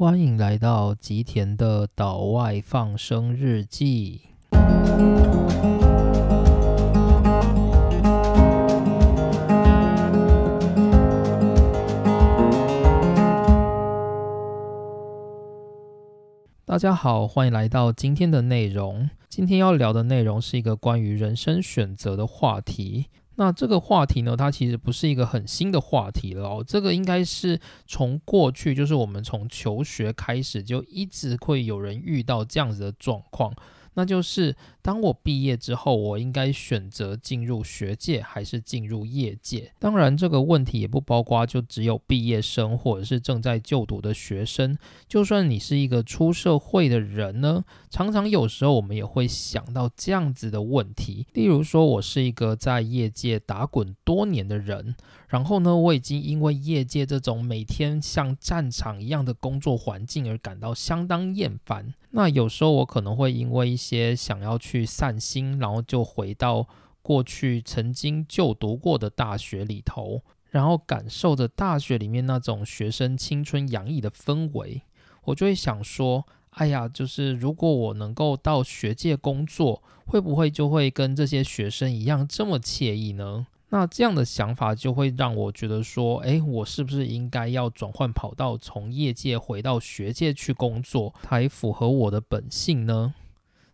欢迎来到吉田的岛外放生日记。大家好，欢迎来到今天的内容。今天要聊的内容是一个关于人生选择的话题。那这个话题呢，它其实不是一个很新的话题了哦。这个应该是从过去，就是我们从求学开始，就一直会有人遇到这样子的状况。那就是当我毕业之后，我应该选择进入学界还是进入业界？当然，这个问题也不包括就只有毕业生或者是正在就读的学生。就算你是一个出社会的人呢，常常有时候我们也会想到这样子的问题。例如说，我是一个在业界打滚多年的人。然后呢，我已经因为业界这种每天像战场一样的工作环境而感到相当厌烦。那有时候我可能会因为一些想要去去散心，然后就回到过去曾经就读过的大学里头，然后感受着大学里面那种学生青春洋溢的氛围，我就会想说：哎呀，就是如果我能够到学界工作，会不会就会跟这些学生一样这么惬意呢？那这样的想法就会让我觉得说，诶，我是不是应该要转换跑道，从业界回到学界去工作，才符合我的本性呢？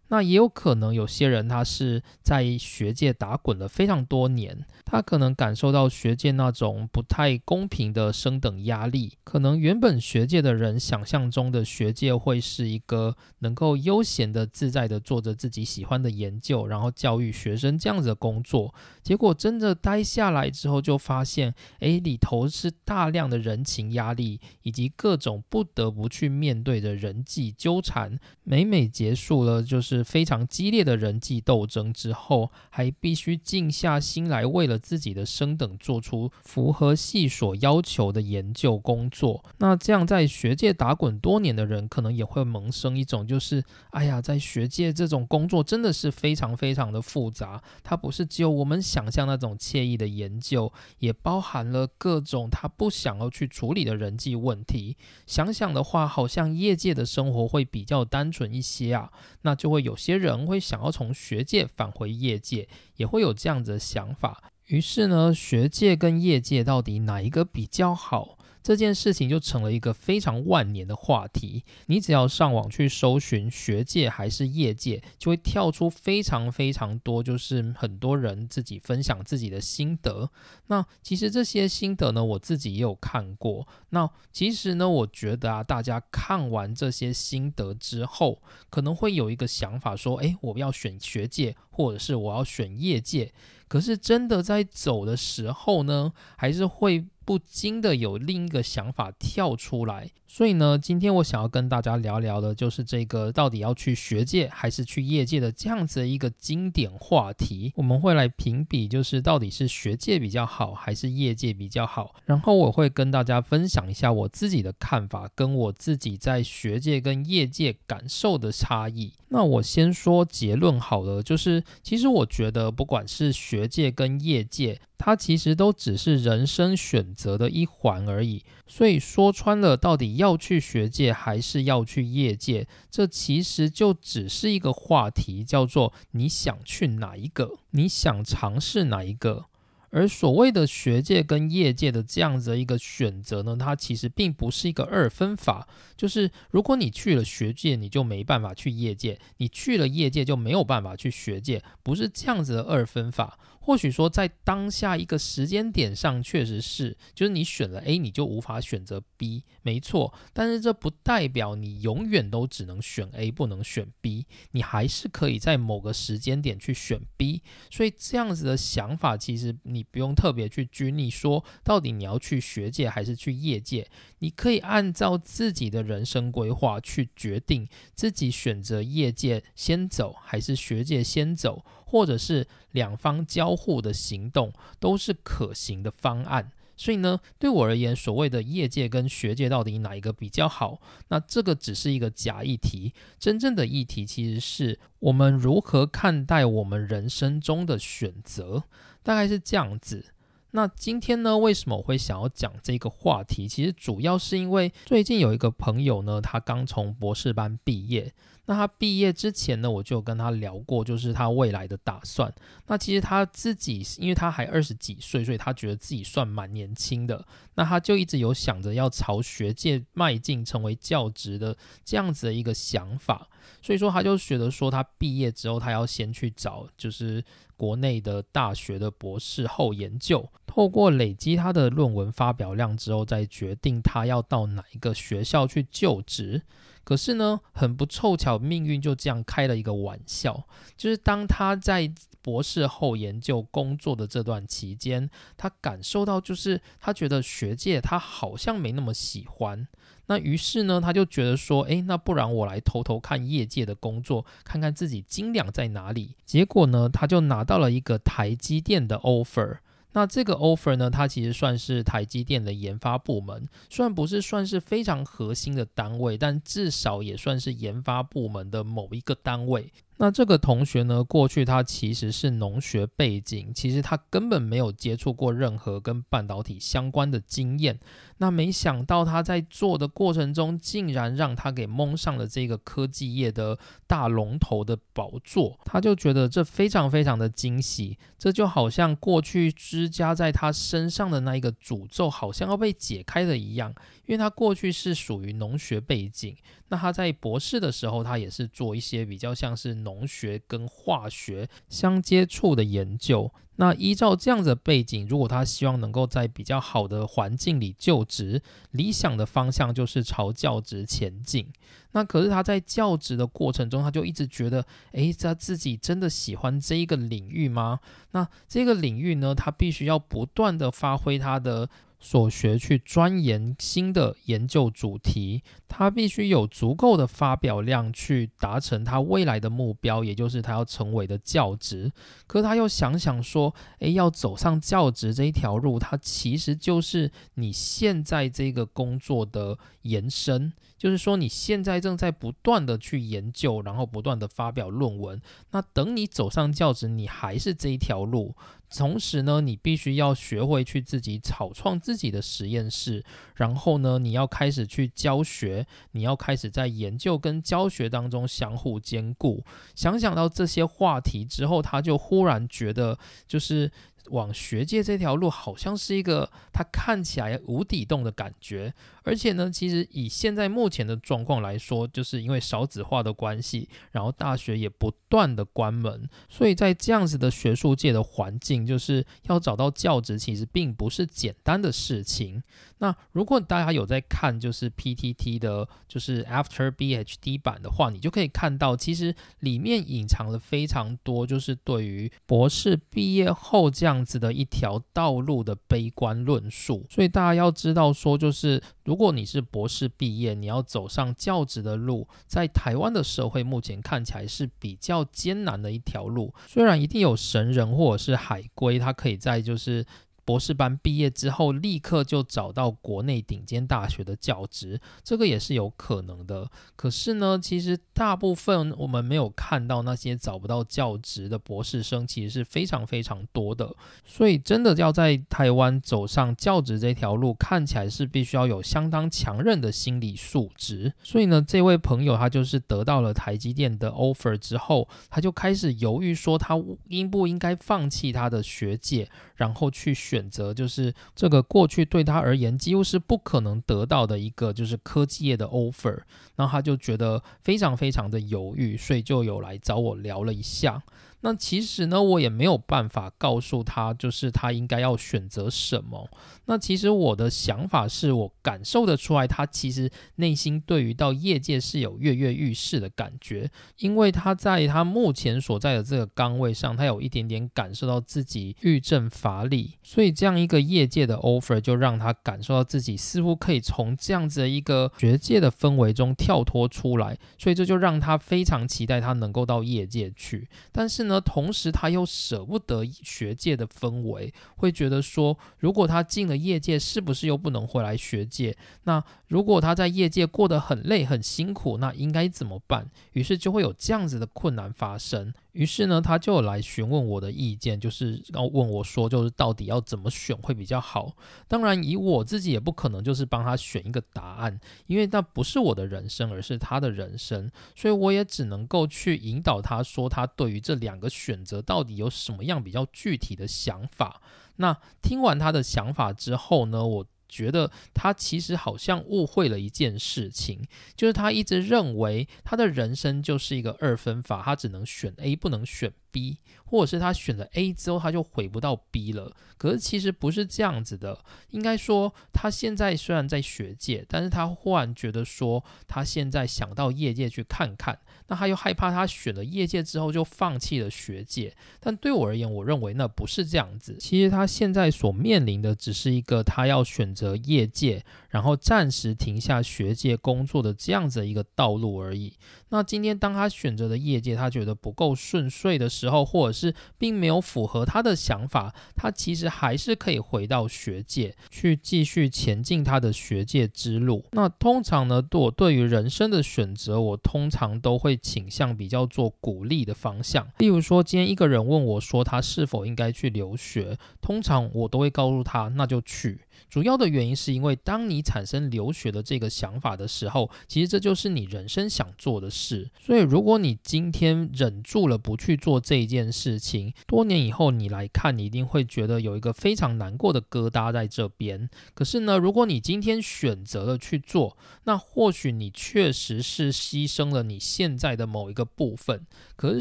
那也有可能有些人他是在学界打滚了非常多年，他可能感受到学界那种不太公平的升等压力。可能原本学界的人想象中的学界会是一个能够悠闲的、自在的做着自己喜欢的研究，然后教育学生这样子的工作。结果真的待下来之后，就发现，诶，里头是大量的人情压力，以及各种不得不去面对的人际纠缠。每每结束了，就是。是非常激烈的人际斗争之后，还必须静下心来，为了自己的升等做出符合系所要求的研究工作。那这样在学界打滚多年的人，可能也会萌生一种，就是哎呀，在学界这种工作真的是非常非常的复杂，它不是只有我们想象那种惬意的研究，也包含了各种他不想要去处理的人际问题。想想的话，好像业界的生活会比较单纯一些啊，那就会。有些人会想要从学界返回业界，也会有这样子的想法。于是呢，学界跟业界到底哪一个比较好？这件事情就成了一个非常万年的话题。你只要上网去搜寻学界还是业界，就会跳出非常非常多，就是很多人自己分享自己的心得。那其实这些心得呢，我自己也有看过。那其实呢，我觉得啊，大家看完这些心得之后，可能会有一个想法说：诶，我要选学界，或者是我要选业界。可是真的在走的时候呢，还是会。不禁的有另一个想法跳出来，所以呢，今天我想要跟大家聊聊的，就是这个到底要去学界还是去业界的这样子的一个经典话题。我们会来评比，就是到底是学界比较好还是业界比较好。然后我会跟大家分享一下我自己的看法，跟我自己在学界跟业界感受的差异。那我先说结论好了，就是其实我觉得不管是学界跟业界。它其实都只是人生选择的一环而已，所以说穿了，到底要去学界还是要去业界，这其实就只是一个话题，叫做你想去哪一个，你想尝试哪一个。而所谓的学界跟业界的这样子的一个选择呢，它其实并不是一个二分法，就是如果你去了学界，你就没办法去业界；你去了业界，就没有办法去学界，不是这样子的二分法。或许说，在当下一个时间点上，确实是，就是你选了 A，你就无法选择 B，没错。但是这不代表你永远都只能选 A，不能选 B，你还是可以在某个时间点去选 B。所以这样子的想法，其实你不用特别去拘泥，说到底你要去学界还是去业界，你可以按照自己的人生规划去决定，自己选择业界先走还是学界先走。或者是两方交互的行动都是可行的方案，所以呢，对我而言，所谓的业界跟学界到底哪一个比较好，那这个只是一个假议题，真正的议题其实是我们如何看待我们人生中的选择，大概是这样子。那今天呢，为什么我会想要讲这个话题？其实主要是因为最近有一个朋友呢，他刚从博士班毕业。那他毕业之前呢，我就跟他聊过，就是他未来的打算。那其实他自己，因为他还二十几岁，所以他觉得自己算蛮年轻的。那他就一直有想着要朝学界迈进，成为教职的这样子的一个想法。所以说，他就觉得说，他毕业之后，他要先去找就是国内的大学的博士后研究，透过累积他的论文发表量之后，再决定他要到哪一个学校去就职。可是呢，很不凑巧，命运就这样开了一个玩笑。就是当他在博士后研究工作的这段期间，他感受到，就是他觉得学界他好像没那么喜欢。那于是呢，他就觉得说，诶，那不然我来偷偷看业界的工作，看看自己斤两在哪里。结果呢，他就拿到了一个台积电的 offer。那这个 offer 呢，它其实算是台积电的研发部门，虽然不是算是非常核心的单位，但至少也算是研发部门的某一个单位。那这个同学呢，过去他其实是农学背景，其实他根本没有接触过任何跟半导体相关的经验。那没想到他在做的过程中，竟然让他给蒙上了这个科技业的大龙头的宝座，他就觉得这非常非常的惊喜。这就好像过去施加在他身上的那一个诅咒，好像要被解开了一样。因为他过去是属于农学背景，那他在博士的时候，他也是做一些比较像是农学跟化学相接触的研究。那依照这样的背景，如果他希望能够在比较好的环境里就职，理想的方向就是朝教职前进。那可是他在教职的过程中，他就一直觉得，诶，他自己真的喜欢这一个领域吗？那这个领域呢，他必须要不断的发挥他的。所学去钻研新的研究主题，他必须有足够的发表量去达成他未来的目标，也就是他要成为的教职。可他又想想说，诶，要走上教职这一条路，它其实就是你现在这个工作的延伸，就是说你现在正在不断的去研究，然后不断的发表论文。那等你走上教职，你还是这一条路。同时呢，你必须要学会去自己草创自己的实验室，然后呢，你要开始去教学，你要开始在研究跟教学当中相互兼顾。想想到这些话题之后，他就忽然觉得，就是。往学界这条路好像是一个它看起来无底洞的感觉，而且呢，其实以现在目前的状况来说，就是因为少子化的关系，然后大学也不断的关门，所以在这样子的学术界的环境，就是要找到教职，其实并不是简单的事情。那如果大家有在看就是 PTT 的，就是 After BHD 版的话，你就可以看到，其实里面隐藏了非常多，就是对于博士毕业后这样样子的一条道路的悲观论述。所以大家要知道说，就是如果你是博士毕业，你要走上教职的路，在台湾的社会目前看起来是比较艰难的一条路。虽然一定有神人或者是海归，他可以在就是。博士班毕业之后，立刻就找到国内顶尖大学的教职，这个也是有可能的。可是呢，其实大部分我们没有看到那些找不到教职的博士生，其实是非常非常多的。所以，真的要在台湾走上教职这条路，看起来是必须要有相当强韧的心理素质。所以呢，这位朋友他就是得到了台积电的 offer 之后，他就开始犹豫说，他应不应该放弃他的学界，然后去选。择就是这个过去对他而言几乎是不可能得到的一个就是科技业的 offer，然后他就觉得非常非常的犹豫，所以就有来找我聊了一下。那其实呢，我也没有办法告诉他，就是他应该要选择什么。那其实我的想法是我感受得出来，他其实内心对于到业界是有跃跃欲试的感觉，因为他在他目前所在的这个岗位上，他有一点点感受到自己欲振乏力，所以这样一个业界的 offer 就让他感受到自己似乎可以从这样子的一个学界的氛围中跳脱出来，所以这就让他非常期待他能够到业界去，但是呢。同时，他又舍不得学界的氛围，会觉得说，如果他进了业界，是不是又不能回来学界？那如果他在业界过得很累、很辛苦，那应该怎么办？于是就会有这样子的困难发生。于是呢，他就来询问我的意见，就是要问我说，就是到底要怎么选会比较好。当然，以我自己也不可能就是帮他选一个答案，因为那不是我的人生，而是他的人生，所以我也只能够去引导他说，他对于这两个选择到底有什么样比较具体的想法。那听完他的想法之后呢，我。觉得他其实好像误会了一件事情，就是他一直认为他的人生就是一个二分法，他只能选 A，不能选 B。或者是他选了 A 之后，他就回不到 B 了。可是其实不是这样子的，应该说他现在虽然在学界，但是他忽然觉得说，他现在想到业界去看看，那他又害怕他选了业界之后就放弃了学界。但对我而言，我认为那不是这样子。其实他现在所面临的只是一个他要选择业界，然后暂时停下学界工作的这样子的一个道路而已。那今天当他选择的业界他觉得不够顺遂的时候，或者是并没有符合他的想法，他其实还是可以回到学界去继续前进他的学界之路。那通常呢，我对于人生的选择，我通常都会倾向比较做鼓励的方向。例如说，今天一个人问我说他是否应该去留学，通常我都会告诉他，那就去。主要的原因是因为，当你产生留学的这个想法的时候，其实这就是你人生想做的事。所以，如果你今天忍住了不去做这件事情，多年以后你来看，你一定会觉得有一个非常难过的疙瘩在这边。可是呢，如果你今天选择了去做，那或许你确实是牺牲了你现在的某一个部分。可是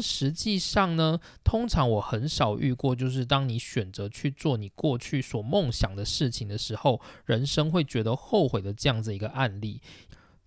实际上呢，通常我很少遇过，就是当你选择去做你过去所梦想的事情的时候，时候人生会觉得后悔的这样子一个案例。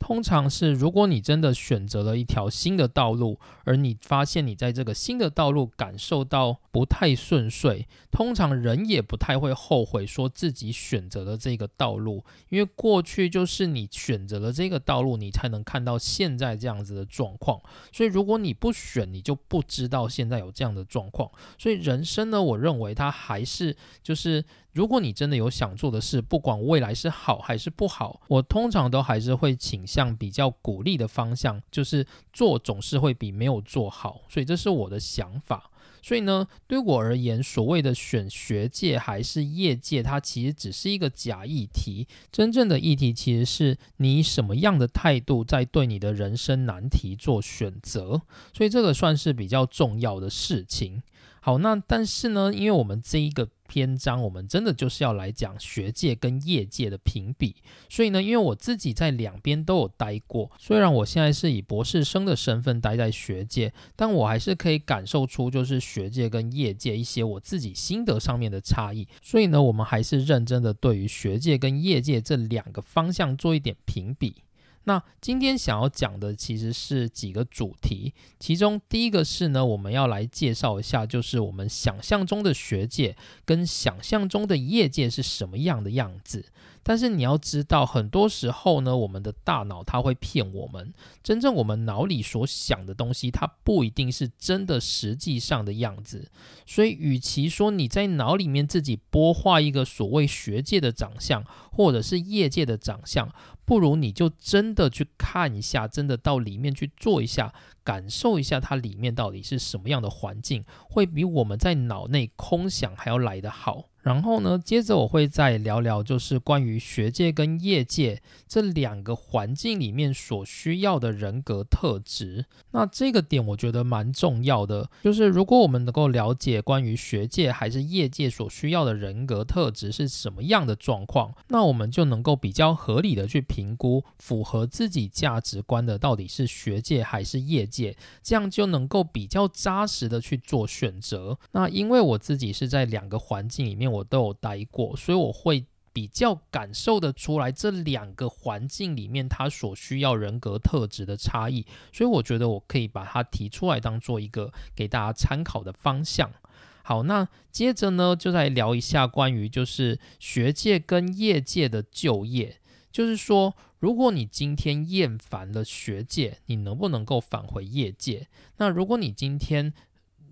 通常是，如果你真的选择了一条新的道路，而你发现你在这个新的道路感受到不太顺遂，通常人也不太会后悔说自己选择了这个道路，因为过去就是你选择了这个道路，你才能看到现在这样子的状况。所以如果你不选，你就不知道现在有这样的状况。所以人生呢，我认为它还是就是。如果你真的有想做的事，不管未来是好还是不好，我通常都还是会倾向比较鼓励的方向，就是做总是会比没有做好，所以这是我的想法。所以呢，对我而言，所谓的选学界还是业界，它其实只是一个假议题，真正的议题其实是你什么样的态度在对你的人生难题做选择，所以这个算是比较重要的事情。好，那但是呢，因为我们这一个篇章，我们真的就是要来讲学界跟业界的评比，所以呢，因为我自己在两边都有待过，虽然我现在是以博士生的身份待在学界，但我还是可以感受出就是学界跟业界一些我自己心得上面的差异，所以呢，我们还是认真的对于学界跟业界这两个方向做一点评比。那今天想要讲的其实是几个主题，其中第一个是呢，我们要来介绍一下，就是我们想象中的学界跟想象中的业界是什么样的样子。但是你要知道，很多时候呢，我们的大脑它会骗我们，真正我们脑里所想的东西，它不一定是真的实际上的样子。所以，与其说你在脑里面自己播画一个所谓学界的长相，或者是业界的长相，不如你就真的去看一下，真的到里面去做一下，感受一下它里面到底是什么样的环境，会比我们在脑内空想还要来得好。然后呢，接着我会再聊聊，就是关于学界跟业界这两个环境里面所需要的人格特质。那这个点我觉得蛮重要的，就是如果我们能够了解关于学界还是业界所需要的人格特质是什么样的状况，那我们就能够比较合理的去评估符合自己价值观的到底是学界还是业界，这样就能够比较扎实的去做选择。那因为我自己是在两个环境里面。我都有待过，所以我会比较感受得出来这两个环境里面他所需要人格特质的差异，所以我觉得我可以把它提出来当做一个给大家参考的方向。好，那接着呢，就来聊一下关于就是学界跟业界的就业，就是说，如果你今天厌烦了学界，你能不能够返回业界？那如果你今天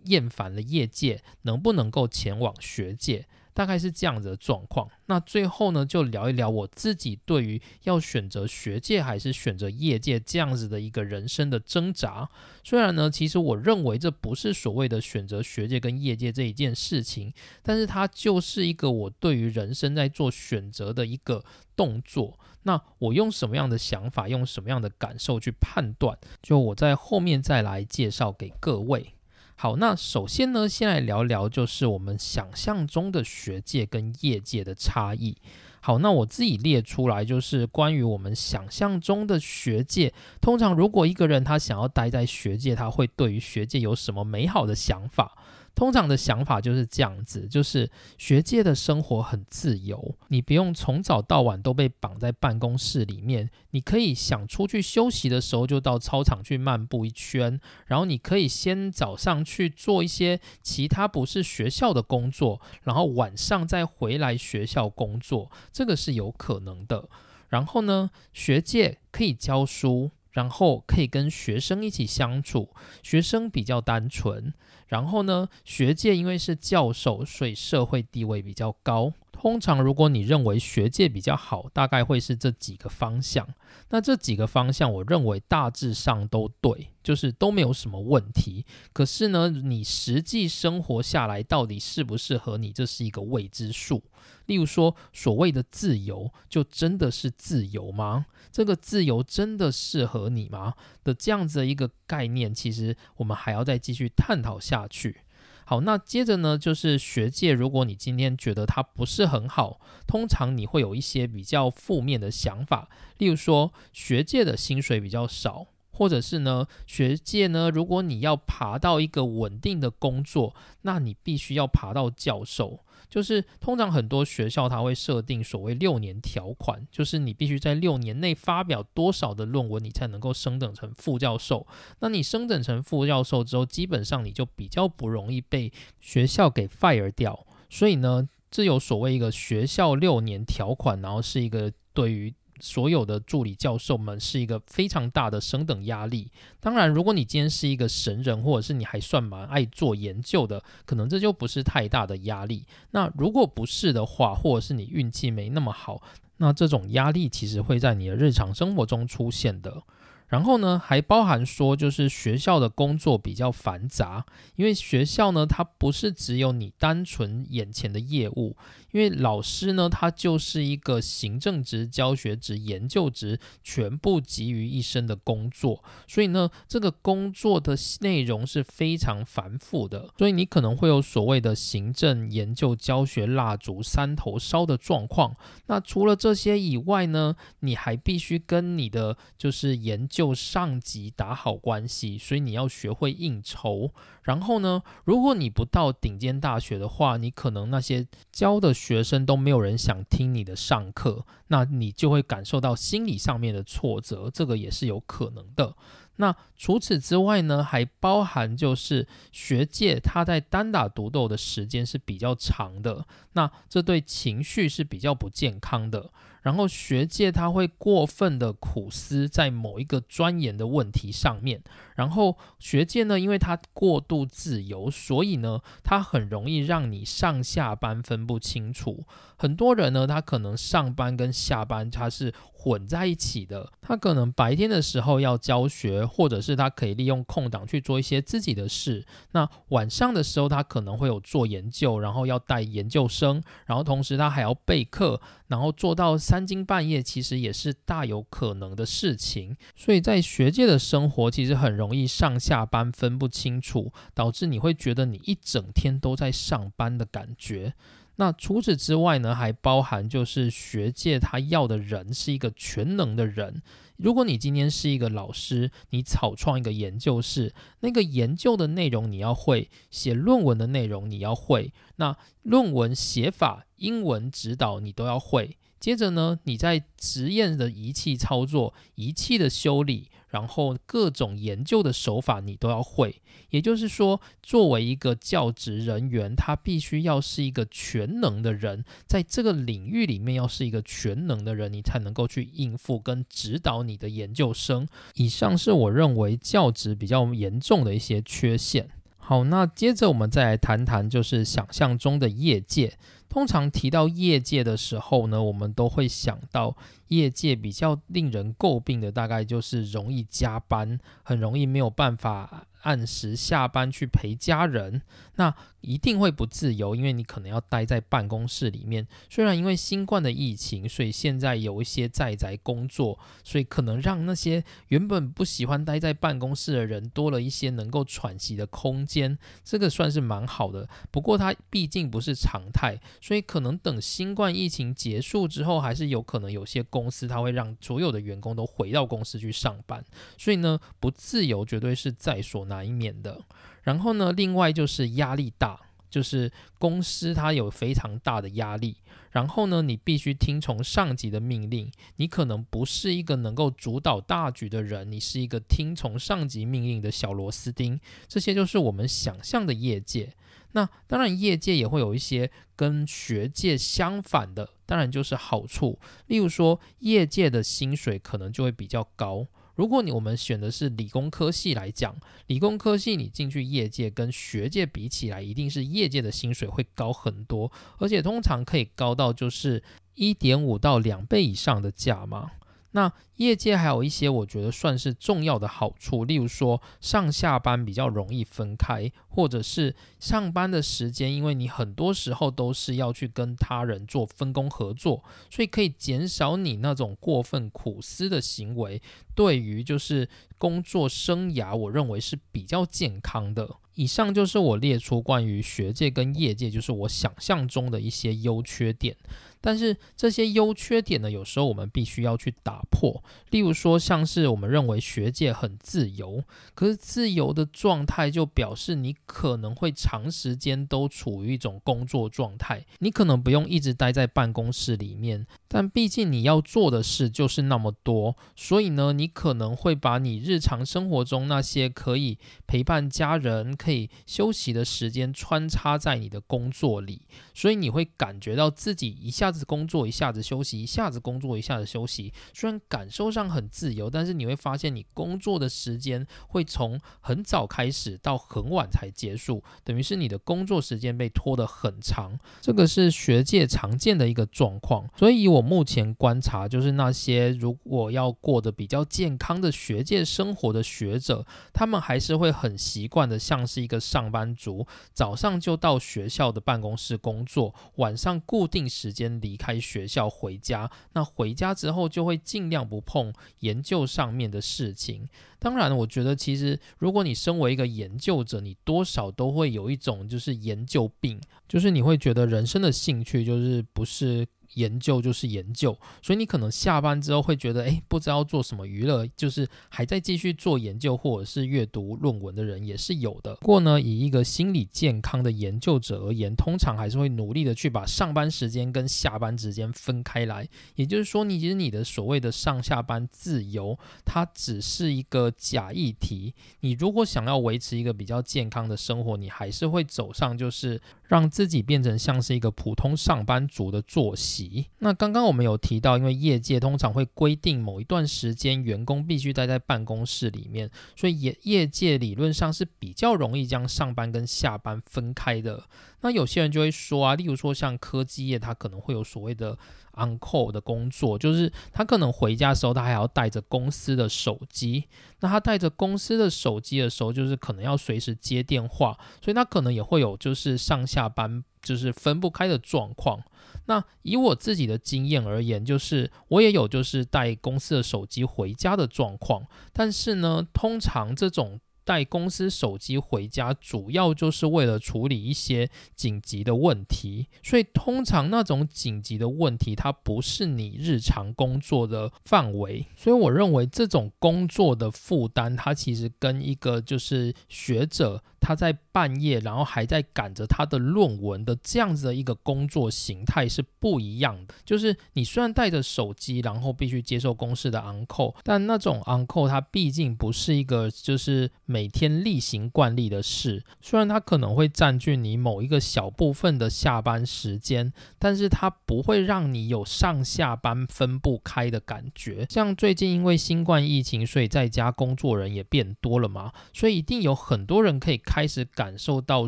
厌烦了业界，能不能够前往学界？大概是这样子的状况。那最后呢，就聊一聊我自己对于要选择学界还是选择业界这样子的一个人生的挣扎。虽然呢，其实我认为这不是所谓的选择学界跟业界这一件事情，但是它就是一个我对于人生在做选择的一个动作。那我用什么样的想法，用什么样的感受去判断？就我在后面再来介绍给各位。好，那首先呢，先来聊聊就是我们想象中的学界跟业界的差异。好，那我自己列出来就是关于我们想象中的学界。通常如果一个人他想要待在学界，他会对于学界有什么美好的想法？通常的想法就是这样子，就是学界的生活很自由，你不用从早到晚都被绑在办公室里面，你可以想出去休息的时候就到操场去漫步一圈，然后你可以先早上去做一些其他不是学校的工作，然后晚上再回来学校工作，这个是有可能的。然后呢，学界可以教书。然后可以跟学生一起相处，学生比较单纯。然后呢，学界因为是教授，所以社会地位比较高。通常，如果你认为学界比较好，大概会是这几个方向。那这几个方向，我认为大致上都对，就是都没有什么问题。可是呢，你实际生活下来，到底适不适合你，这是一个未知数。例如说，所谓的自由，就真的是自由吗？这个自由真的适合你吗？的这样子的一个概念，其实我们还要再继续探讨下去。好，那接着呢，就是学界。如果你今天觉得它不是很好，通常你会有一些比较负面的想法，例如说学界的薪水比较少，或者是呢，学界呢，如果你要爬到一个稳定的工作，那你必须要爬到教授。就是通常很多学校它会设定所谓六年条款，就是你必须在六年内发表多少的论文，你才能够升等成副教授。那你升等成副教授之后，基本上你就比较不容易被学校给 fire 掉。所以呢，这有所谓一个学校六年条款，然后是一个对于。所有的助理教授们是一个非常大的升等压力。当然，如果你今天是一个神人，或者是你还算蛮爱做研究的，可能这就不是太大的压力。那如果不是的话，或者是你运气没那么好，那这种压力其实会在你的日常生活中出现的。然后呢，还包含说，就是学校的工作比较繁杂，因为学校呢，它不是只有你单纯眼前的业务。因为老师呢，他就是一个行政职、教学职、研究职全部集于一身的工作，所以呢，这个工作的内容是非常繁复的，所以你可能会有所谓的行政、研究、教学蜡烛三头烧的状况。那除了这些以外呢，你还必须跟你的就是研究上级打好关系，所以你要学会应酬。然后呢，如果你不到顶尖大学的话，你可能那些教的学生都没有人想听你的上课，那你就会感受到心理上面的挫折，这个也是有可能的。那除此之外呢，还包含就是学界他在单打独斗的时间是比较长的，那这对情绪是比较不健康的。然后学界他会过分的苦思在某一个钻研的问题上面，然后学界呢，因为它过度自由，所以呢，它很容易让你上下班分不清楚。很多人呢，他可能上班跟下班他是。混在一起的，他可能白天的时候要教学，或者是他可以利用空档去做一些自己的事。那晚上的时候，他可能会有做研究，然后要带研究生，然后同时他还要备课，然后做到三更半夜，其实也是大有可能的事情。所以在学界的生活，其实很容容易上下班分不清楚，导致你会觉得你一整天都在上班的感觉。那除此之外呢，还包含就是学界他要的人是一个全能的人。如果你今天是一个老师，你草创一个研究室，那个研究的内容你要会，写论文的内容你要会，那论文写法、英文指导你都要会。接着呢，你在实验的仪器操作、仪器的修理。然后各种研究的手法你都要会，也就是说，作为一个教职人员，他必须要是一个全能的人，在这个领域里面要是一个全能的人，你才能够去应付跟指导你的研究生。以上是我认为教职比较严重的一些缺陷。好，那接着我们再来谈谈，就是想象中的业界。通常提到业界的时候呢，我们都会想到业界比较令人诟病的，大概就是容易加班，很容易没有办法。按时下班去陪家人，那一定会不自由，因为你可能要待在办公室里面。虽然因为新冠的疫情，所以现在有一些在宅工作，所以可能让那些原本不喜欢待在办公室的人多了一些能够喘息的空间，这个算是蛮好的。不过它毕竟不是常态，所以可能等新冠疫情结束之后，还是有可能有些公司它会让所有的员工都回到公司去上班。所以呢，不自由绝对是在所难。难免的，然后呢，另外就是压力大，就是公司它有非常大的压力，然后呢，你必须听从上级的命令，你可能不是一个能够主导大局的人，你是一个听从上级命令的小螺丝钉，这些就是我们想象的业界。那当然，业界也会有一些跟学界相反的，当然就是好处，例如说，业界的薪水可能就会比较高。如果你我们选的是理工科系来讲，理工科系你进去业界跟学界比起来，一定是业界的薪水会高很多，而且通常可以高到就是一点五到两倍以上的价嘛。那业界还有一些我觉得算是重要的好处，例如说上下班比较容易分开，或者是上班的时间，因为你很多时候都是要去跟他人做分工合作，所以可以减少你那种过分苦思的行为。对于就是工作生涯，我认为是比较健康的。以上就是我列出关于学界跟业界，就是我想象中的一些优缺点。但是这些优缺点呢，有时候我们必须要去打破。例如说，像是我们认为学界很自由，可是自由的状态就表示你可能会长时间都处于一种工作状态，你可能不用一直待在办公室里面，但毕竟你要做的事就是那么多，所以呢，你可能会把你日常生活中那些可以陪伴家人、可以休息的时间穿插在你的工作里，所以你会感觉到自己一下。子工作，一下子休息，一下子工作，一下子休息。虽然感受上很自由，但是你会发现，你工作的时间会从很早开始到很晚才结束，等于是你的工作时间被拖得很长。这个是学界常见的一个状况。所以我我目前观察，就是那些如果要过得比较健康的学界生活的学者，他们还是会很习惯的，像是一个上班族，早上就到学校的办公室工作，晚上固定时间。离开学校回家，那回家之后就会尽量不碰研究上面的事情。当然，我觉得其实如果你身为一个研究者，你多少都会有一种就是研究病，就是你会觉得人生的兴趣就是不是。研究就是研究，所以你可能下班之后会觉得，哎，不知道做什么娱乐，就是还在继续做研究或者是阅读论文的人也是有的。不过呢，以一个心理健康的研究者而言，通常还是会努力的去把上班时间跟下班时间分开来。也就是说，你其实你的所谓的上下班自由，它只是一个假议题。你如果想要维持一个比较健康的生活，你还是会走上就是让自己变成像是一个普通上班族的作息。那刚刚我们有提到，因为业界通常会规定某一段时间员工必须待在办公室里面，所以业业界理论上是比较容易将上班跟下班分开的。那有些人就会说啊，例如说像科技业，它可能会有所谓的 on call 的工作，就是他可能回家的时候，他还要带着公司的手机。那他带着公司的手机的时候，就是可能要随时接电话，所以他可能也会有就是上下班就是分不开的状况。那以我自己的经验而言，就是我也有就是带公司的手机回家的状况，但是呢，通常这种。带公司手机回家，主要就是为了处理一些紧急的问题，所以通常那种紧急的问题，它不是你日常工作的范围，所以我认为这种工作的负担，它其实跟一个就是学者他在半夜，然后还在赶着他的论文的这样子的一个工作形态是不一样的。就是你虽然带着手机，然后必须接受公司的 uncle，但那种 uncle 它毕竟不是一个就是每天例行惯例的事，虽然它可能会占据你某一个小部分的下班时间，但是它不会让你有上下班分不开的感觉。像最近因为新冠疫情，所以在家工作人也变多了嘛，所以一定有很多人可以开始感受到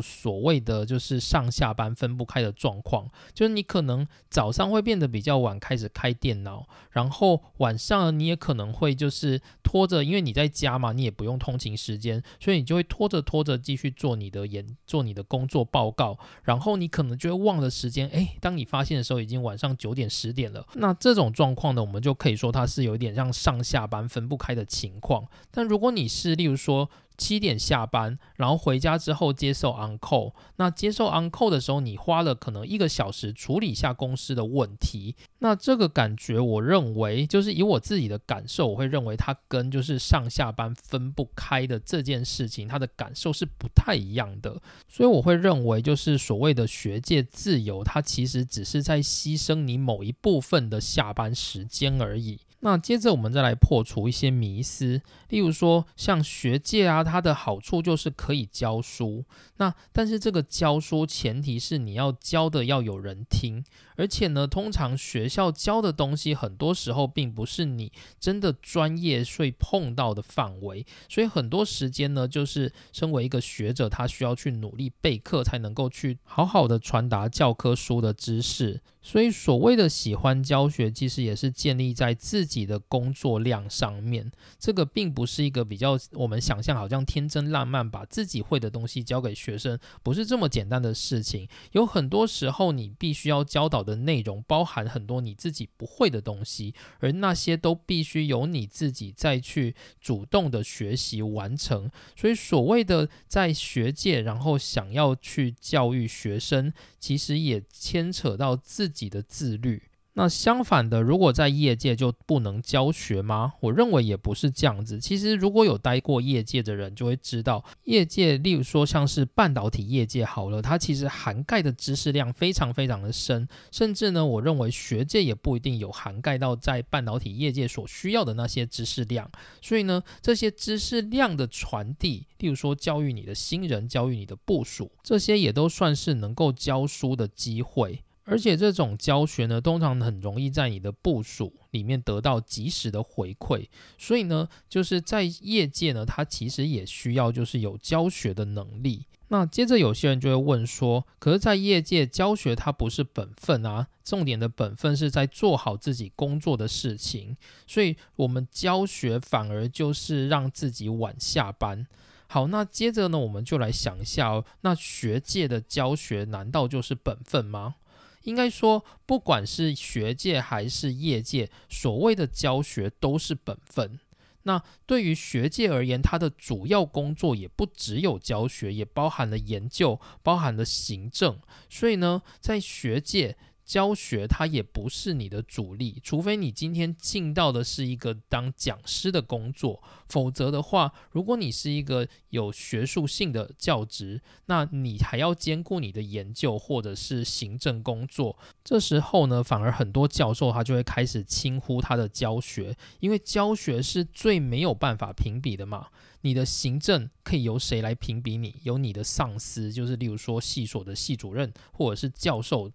所谓的就是上下班分不开的状况，就是你可能早上会变得比较晚开始开电脑，然后晚上你也可能会就是拖着，因为你在家嘛，你也不用通勤时间，所以你就会拖着拖着继续做你的研做你的工作报告，然后你可能就会忘了时间，诶，当你发现的时候已经晚上九点十点了，那这种状况呢，我们就可以说它是有一点像上下班分不开的情况，但如果你是例如说。七点下班，然后回家之后接受 uncle。那接受 uncle 的时候，你花了可能一个小时处理一下公司的问题。那这个感觉，我认为就是以我自己的感受，我会认为它跟就是上下班分不开的这件事情，它的感受是不太一样的。所以我会认为，就是所谓的学界自由，它其实只是在牺牲你某一部分的下班时间而已。那接着我们再来破除一些迷思，例如说像学界啊，它的好处就是可以教书。那但是这个教书前提是你要教的要有人听，而且呢，通常学校教的东西很多时候并不是你真的专业会碰到的范围，所以很多时间呢，就是身为一个学者，他需要去努力备课，才能够去好好的传达教科书的知识。所以，所谓的喜欢教学，其实也是建立在自己的工作量上面。这个并不是一个比较我们想象好像天真烂漫，把自己会的东西教给学生，不是这么简单的事情。有很多时候，你必须要教导的内容，包含很多你自己不会的东西，而那些都必须由你自己再去主动的学习完成。所以，所谓的在学界，然后想要去教育学生，其实也牵扯到自。己的自律。那相反的，如果在业界就不能教学吗？我认为也不是这样子。其实如果有待过业界的人就会知道，业界，例如说像是半导体业界好了，它其实涵盖的知识量非常非常的深，甚至呢，我认为学界也不一定有涵盖到在半导体业界所需要的那些知识量。所以呢，这些知识量的传递，例如说教育你的新人，教育你的部署，这些也都算是能够教书的机会。而且这种教学呢，通常很容易在你的部署里面得到及时的回馈，所以呢，就是在业界呢，它其实也需要就是有教学的能力。那接着有些人就会问说，可是，在业界教学它不是本分啊，重点的本分是在做好自己工作的事情，所以我们教学反而就是让自己晚下班。好，那接着呢，我们就来想一下哦，那学界的教学难道就是本分吗？应该说，不管是学界还是业界，所谓的教学都是本分。那对于学界而言，它的主要工作也不只有教学，也包含了研究，包含了行政。所以呢，在学界。教学它也不是你的主力，除非你今天进到的是一个当讲师的工作，否则的话，如果你是一个有学术性的教职，那你还要兼顾你的研究或者是行政工作。这时候呢，反而很多教授他就会开始轻忽他的教学，因为教学是最没有办法评比的嘛。你的行政可以由谁来评比你？由你的上司，就是例如说系所的系主任或者是教授。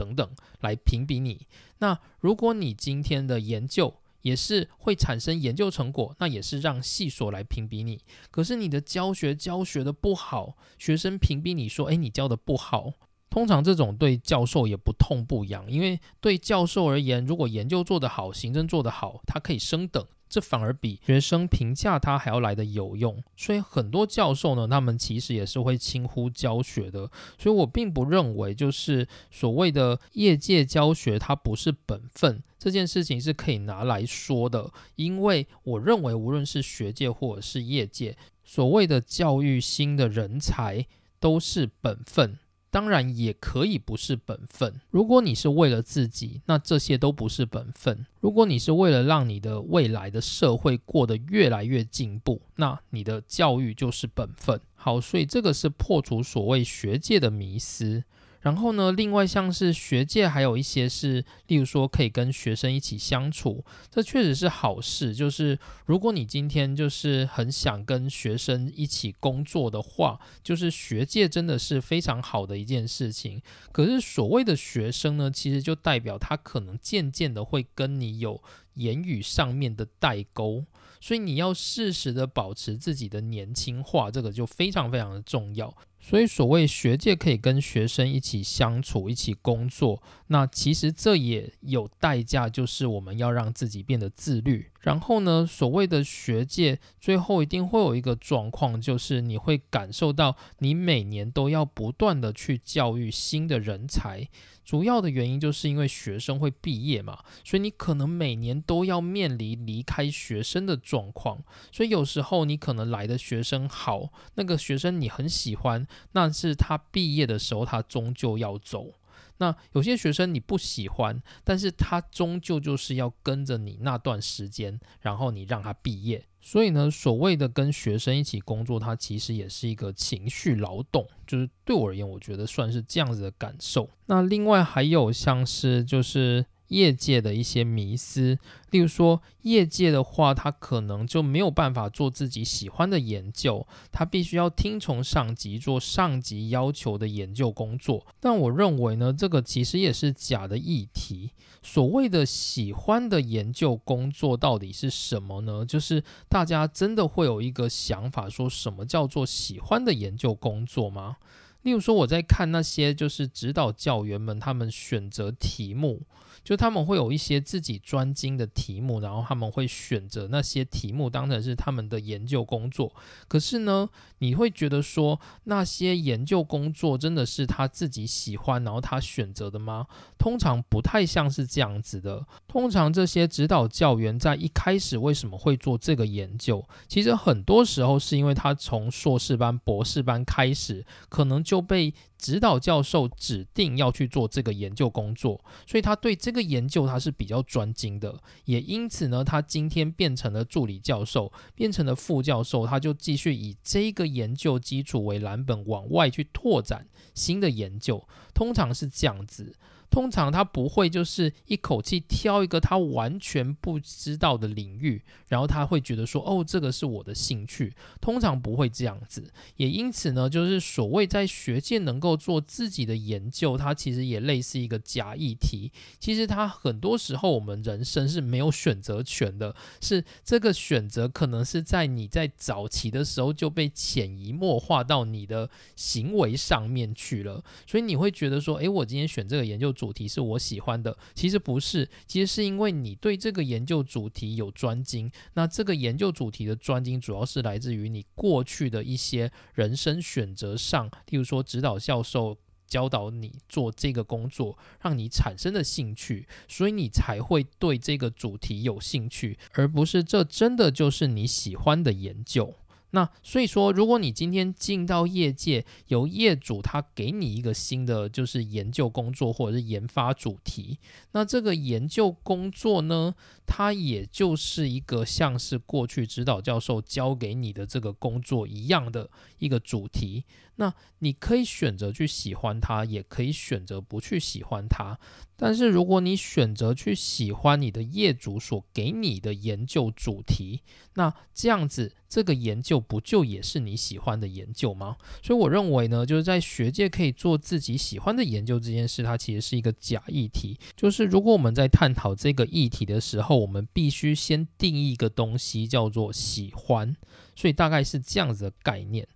等等，来评比你。那如果你今天的研究也是会产生研究成果，那也是让系所来评比你。可是你的教学教学的不好，学生评比你说，诶，你教的不好。通常这种对教授也不痛不痒，因为对教授而言，如果研究做得好，行政做得好，他可以升等。这反而比学生评价他还要来的有用，所以很多教授呢，他们其实也是会轻忽教学的。所以我并不认为就是所谓的业界教学它不是本分这件事情是可以拿来说的，因为我认为无论是学界或者是业界，所谓的教育新的人才都是本分。当然也可以不是本分。如果你是为了自己，那这些都不是本分。如果你是为了让你的未来的社会过得越来越进步，那你的教育就是本分。好，所以这个是破除所谓学界的迷思。然后呢，另外像是学界还有一些是，例如说可以跟学生一起相处，这确实是好事。就是如果你今天就是很想跟学生一起工作的话，就是学界真的是非常好的一件事情。可是所谓的学生呢，其实就代表他可能渐渐的会跟你有言语上面的代沟。所以你要适时的保持自己的年轻化，这个就非常非常的重要。所以，所谓学界可以跟学生一起相处、一起工作，那其实这也有代价，就是我们要让自己变得自律。然后呢，所谓的学界最后一定会有一个状况，就是你会感受到你每年都要不断的去教育新的人才。主要的原因就是因为学生会毕业嘛，所以你可能每年都要面临离开学生的状况。所以有时候你可能来的学生好，那个学生你很喜欢，那是他毕业的时候他终究要走。那有些学生你不喜欢，但是他终究就是要跟着你那段时间，然后你让他毕业。所以呢，所谓的跟学生一起工作，它其实也是一个情绪劳动，就是对我而言，我觉得算是这样子的感受。那另外还有像是就是。业界的一些迷思，例如说，业界的话，他可能就没有办法做自己喜欢的研究，他必须要听从上级做上级要求的研究工作。但我认为呢，这个其实也是假的议题。所谓的喜欢的研究工作到底是什么呢？就是大家真的会有一个想法，说什么叫做喜欢的研究工作吗？例如说，我在看那些就是指导教员们他们选择题目。就他们会有一些自己专精的题目，然后他们会选择那些题目当成是他们的研究工作。可是呢，你会觉得说那些研究工作真的是他自己喜欢，然后他选择的吗？通常不太像是这样子的。通常这些指导教员在一开始为什么会做这个研究？其实很多时候是因为他从硕士班、博士班开始，可能就被。指导教授指定要去做这个研究工作，所以他对这个研究他是比较专精的，也因此呢，他今天变成了助理教授，变成了副教授，他就继续以这个研究基础为蓝本，往外去拓展新的研究，通常是这样子。通常他不会就是一口气挑一个他完全不知道的领域，然后他会觉得说，哦，这个是我的兴趣。通常不会这样子，也因此呢，就是所谓在学界能够做自己的研究，它其实也类似一个假议题。其实它很多时候我们人生是没有选择权的，是这个选择可能是在你在早期的时候就被潜移默化到你的行为上面去了，所以你会觉得说，诶，我今天选这个研究。主题是我喜欢的，其实不是，其实是因为你对这个研究主题有专精。那这个研究主题的专精，主要是来自于你过去的一些人生选择上，例如说指导教授教导你做这个工作，让你产生的兴趣，所以你才会对这个主题有兴趣，而不是这真的就是你喜欢的研究。那所以说，如果你今天进到业界，由业主他给你一个新的就是研究工作或者是研发主题，那这个研究工作呢，它也就是一个像是过去指导教授教给你的这个工作一样的一个主题。那你可以选择去喜欢它，也可以选择不去喜欢它。但是如果你选择去喜欢你的业主所给你的研究主题，那这样子这个研究不就也是你喜欢的研究吗？所以我认为呢，就是在学界可以做自己喜欢的研究这件事，它其实是一个假议题。就是如果我们在探讨这个议题的时候，我们必须先定义一个东西叫做喜欢，所以大概是这样子的概念。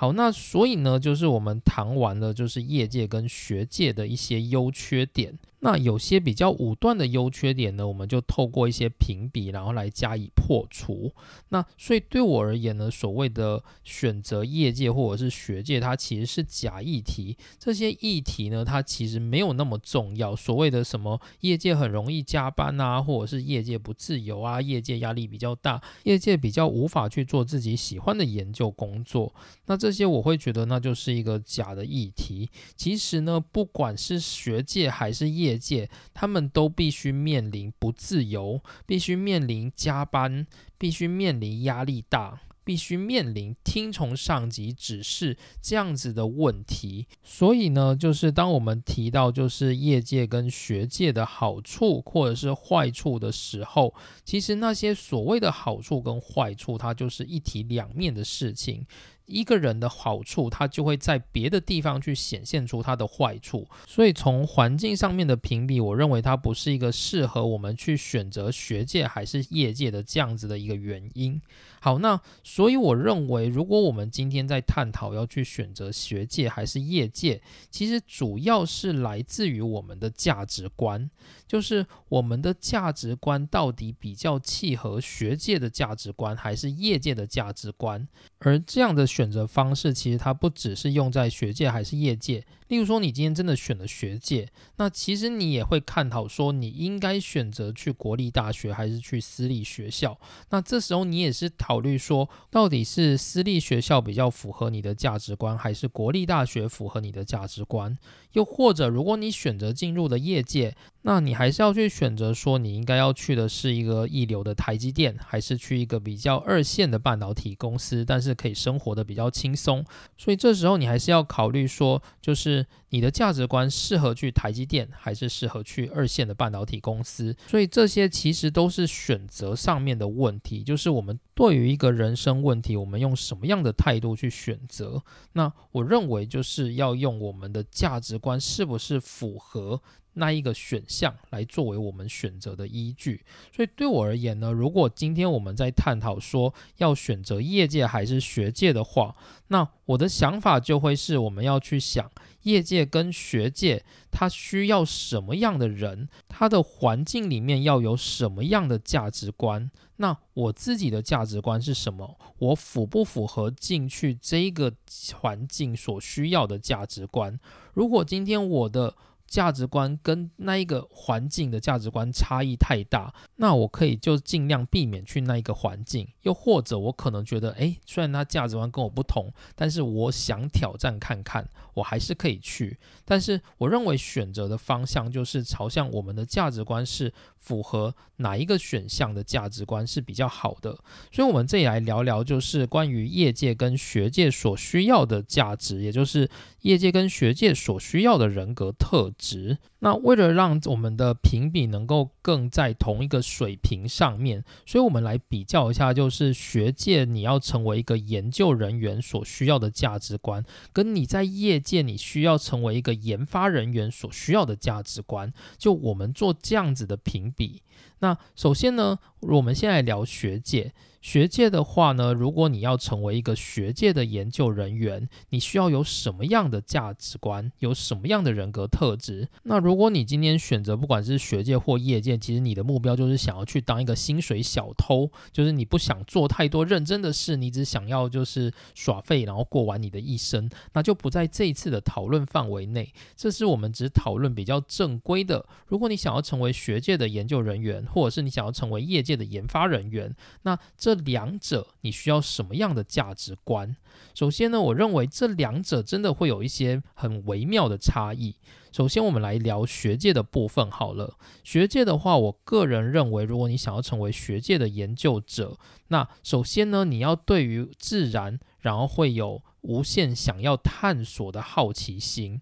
好，那所以呢，就是我们谈完了，就是业界跟学界的一些优缺点。那有些比较武断的优缺点呢，我们就透过一些评比，然后来加以破除。那所以对我而言呢，所谓的选择业界或者是学界，它其实是假议题。这些议题呢，它其实没有那么重要。所谓的什么业界很容易加班啊，或者是业界不自由啊，业界压力比较大，业界比较无法去做自己喜欢的研究工作。那这些我会觉得那就是一个假的议题。其实呢，不管是学界还是业，业界，他们都必须面临不自由，必须面临加班，必须面临压力大，必须面临听从上级指示这样子的问题。所以呢，就是当我们提到就是业界跟学界的好处或者是坏处的时候，其实那些所谓的好处跟坏处，它就是一体两面的事情。一个人的好处，他就会在别的地方去显现出他的坏处。所以从环境上面的评比，我认为它不是一个适合我们去选择学界还是业界的这样子的一个原因。好，那所以我认为，如果我们今天在探讨要去选择学界还是业界，其实主要是来自于我们的价值观，就是我们的价值观到底比较契合学界的价值观还是业界的价值观。而这样的选择方式，其实它不只是用在学界还是业界。例如说，你今天真的选了学界，那其实你也会探讨说，你应该选择去国立大学还是去私立学校。那这时候你也是考虑说，到底是私立学校比较符合你的价值观，还是国立大学符合你的价值观？又或者，如果你选择进入了业界，那你还是要去选择说，你应该要去的是一个一流的台积电，还是去一个比较二线的半导体公司，但是可以生活的比较轻松。所以这时候你还是要考虑说，就是。你的价值观适合去台积电，还是适合去二线的半导体公司？所以这些其实都是选择上面的问题，就是我们对于一个人生问题，我们用什么样的态度去选择？那我认为就是要用我们的价值观是不是符合。那一个选项来作为我们选择的依据，所以对我而言呢，如果今天我们在探讨说要选择业界还是学界的话，那我的想法就会是我们要去想业界跟学界它需要什么样的人，它的环境里面要有什么样的价值观，那我自己的价值观是什么，我符不符合进去这个环境所需要的价值观？如果今天我的价值观跟那一个环境的价值观差异太大，那我可以就尽量避免去那一个环境。又或者我可能觉得，哎，虽然他价值观跟我不同，但是我想挑战看看，我还是可以去。但是我认为选择的方向就是朝向我们的价值观是符合哪一个选项的价值观是比较好的。所以，我们这里来聊聊，就是关于业界跟学界所需要的价值，也就是业界跟学界所需要的人格特。值那为了让我们的评比能够更在同一个水平上面，所以我们来比较一下，就是学界你要成为一个研究人员所需要的价值观，跟你在业界你需要成为一个研发人员所需要的价值观，就我们做这样子的评比。那首先呢，我们先来聊学界。学界的话呢，如果你要成为一个学界的研究人员，你需要有什么样的价值观，有什么样的人格特质？那如果你今天选择不管是学界或业界，其实你的目标就是想要去当一个薪水小偷，就是你不想做太多认真的事，你只想要就是耍废，然后过完你的一生，那就不在这一次的讨论范围内。这是我们只讨论比较正规的。如果你想要成为学界的研究人员，或者是你想要成为业界的研发人员，那这这两者你需要什么样的价值观？首先呢，我认为这两者真的会有一些很微妙的差异。首先，我们来聊学界的部分好了。学界的话，我个人认为，如果你想要成为学界的研究者，那首先呢，你要对于自然，然后会有无限想要探索的好奇心，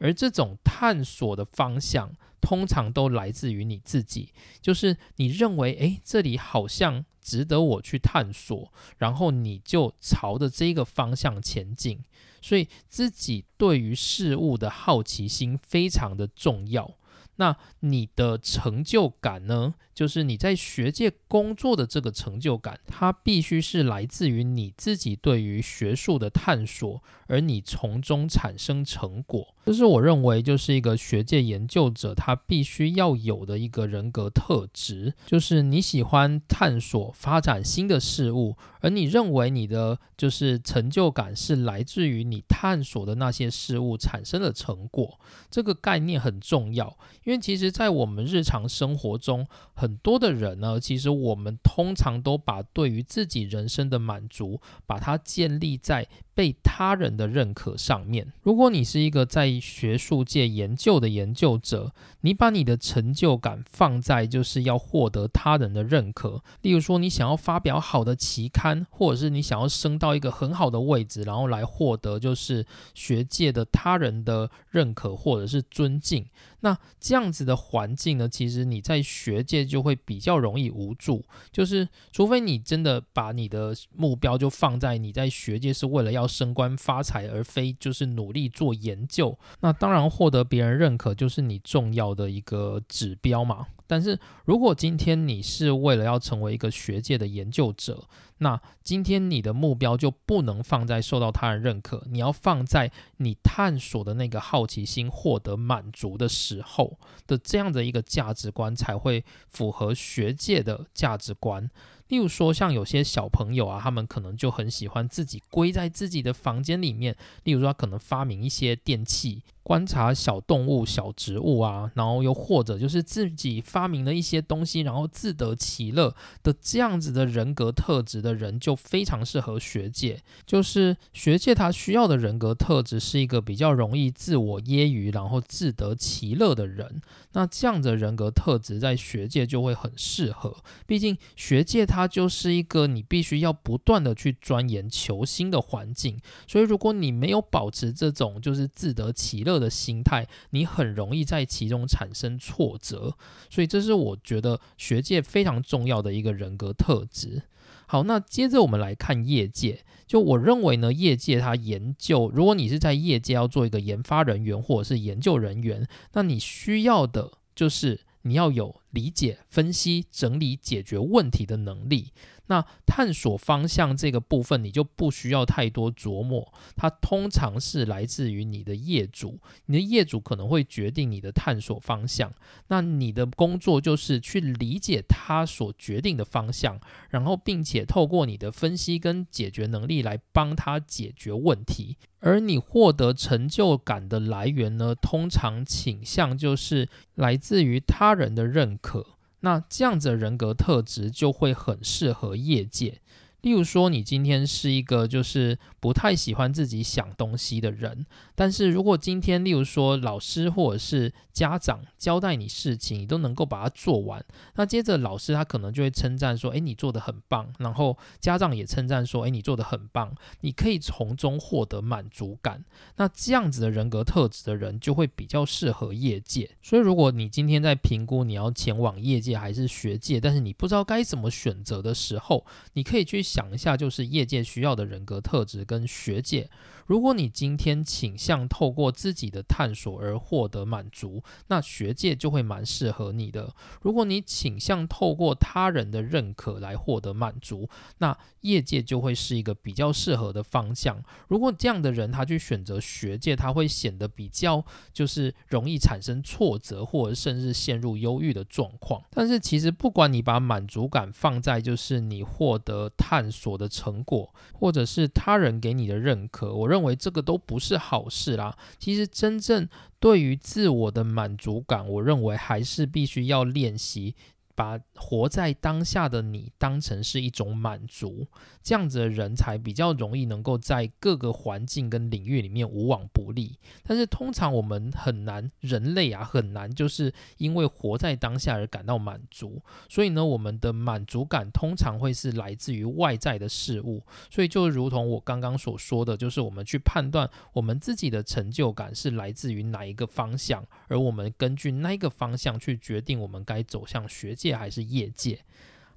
而这种探索的方向。通常都来自于你自己，就是你认为，诶，这里好像值得我去探索，然后你就朝着这个方向前进。所以自己对于事物的好奇心非常的重要。那你的成就感呢？就是你在学界工作的这个成就感，它必须是来自于你自己对于学术的探索，而你从中产生成果。这是我认为就是一个学界研究者他必须要有的一个人格特质，就是你喜欢探索、发展新的事物，而你认为你的就是成就感是来自于你探索的那些事物产生的成果。这个概念很重要，因为其实在我们日常生活中。很多的人呢，其实我们通常都把对于自己人生的满足，把它建立在。被他人的认可上面，如果你是一个在学术界研究的研究者，你把你的成就感放在就是要获得他人的认可。例如说，你想要发表好的期刊，或者是你想要升到一个很好的位置，然后来获得就是学界的他人的认可或者是尊敬。那这样子的环境呢，其实你在学界就会比较容易无助，就是除非你真的把你的目标就放在你在学界是为了要要升官发财，而非就是努力做研究，那当然获得别人认可就是你重要的一个指标嘛。但是如果今天你是为了要成为一个学界的研究者，那今天你的目标就不能放在受到他人认可，你要放在你探索的那个好奇心获得满足的时候的这样的一个价值观才会符合学界的价值观。例如说，像有些小朋友啊，他们可能就很喜欢自己归在自己的房间里面。例如说，他可能发明一些电器，观察小动物、小植物啊，然后又或者就是自己发明了一些东西，然后自得其乐的这样子的人格特质的人，就非常适合学界。就是学界他需要的人格特质是一个比较容易自我揶揄，然后自得其乐的人。那这样的人格特质在学界就会很适合，毕竟学界它。就是一个你必须要不断的去钻研求新的环境，所以如果你没有保持这种就是自得其乐乐的心态，你很容易在其中产生挫折。所以这是我觉得学界非常重要的一个人格特质。好，那接着我们来看业界，就我认为呢，业界它研究，如果你是在业界要做一个研发人员或者是研究人员，那你需要的就是你要有。理解、分析、整理、解决问题的能力。那探索方向这个部分，你就不需要太多琢磨。它通常是来自于你的业主，你的业主可能会决定你的探索方向。那你的工作就是去理解他所决定的方向，然后并且透过你的分析跟解决能力来帮他解决问题。而你获得成就感的来源呢，通常倾向就是来自于他人的认。可，那这样子的人格特质就会很适合业界。例如说，你今天是一个就是不太喜欢自己想东西的人，但是如果今天，例如说老师或者是家长交代你事情，你都能够把它做完，那接着老师他可能就会称赞说：“诶，你做的很棒。”然后家长也称赞说：“诶，你做的很棒。”你可以从中获得满足感。那这样子的人格特质的人就会比较适合业界。所以，如果你今天在评估你要前往业界还是学界，但是你不知道该怎么选择的时候，你可以去。想一下，就是业界需要的人格特质跟学界。如果你今天倾向透过自己的探索而获得满足，那学界就会蛮适合你的。如果你倾向透过他人的认可来获得满足，那业界就会是一个比较适合的方向。如果这样的人他去选择学界，他会显得比较就是容易产生挫折，或者甚至陷入忧郁的状况。但是其实不管你把满足感放在就是你获得探探索的成果，或者是他人给你的认可，我。认为这个都不是好事啦。其实真正对于自我的满足感，我认为还是必须要练习。把活在当下的你当成是一种满足，这样子的人才比较容易能够在各个环境跟领域里面无往不利。但是通常我们很难，人类啊很难，就是因为活在当下而感到满足。所以呢，我们的满足感通常会是来自于外在的事物。所以就如同我刚刚所说的，就是我们去判断我们自己的成就感是来自于哪一个方向，而我们根据那个方向去决定我们该走向学界。还是业界。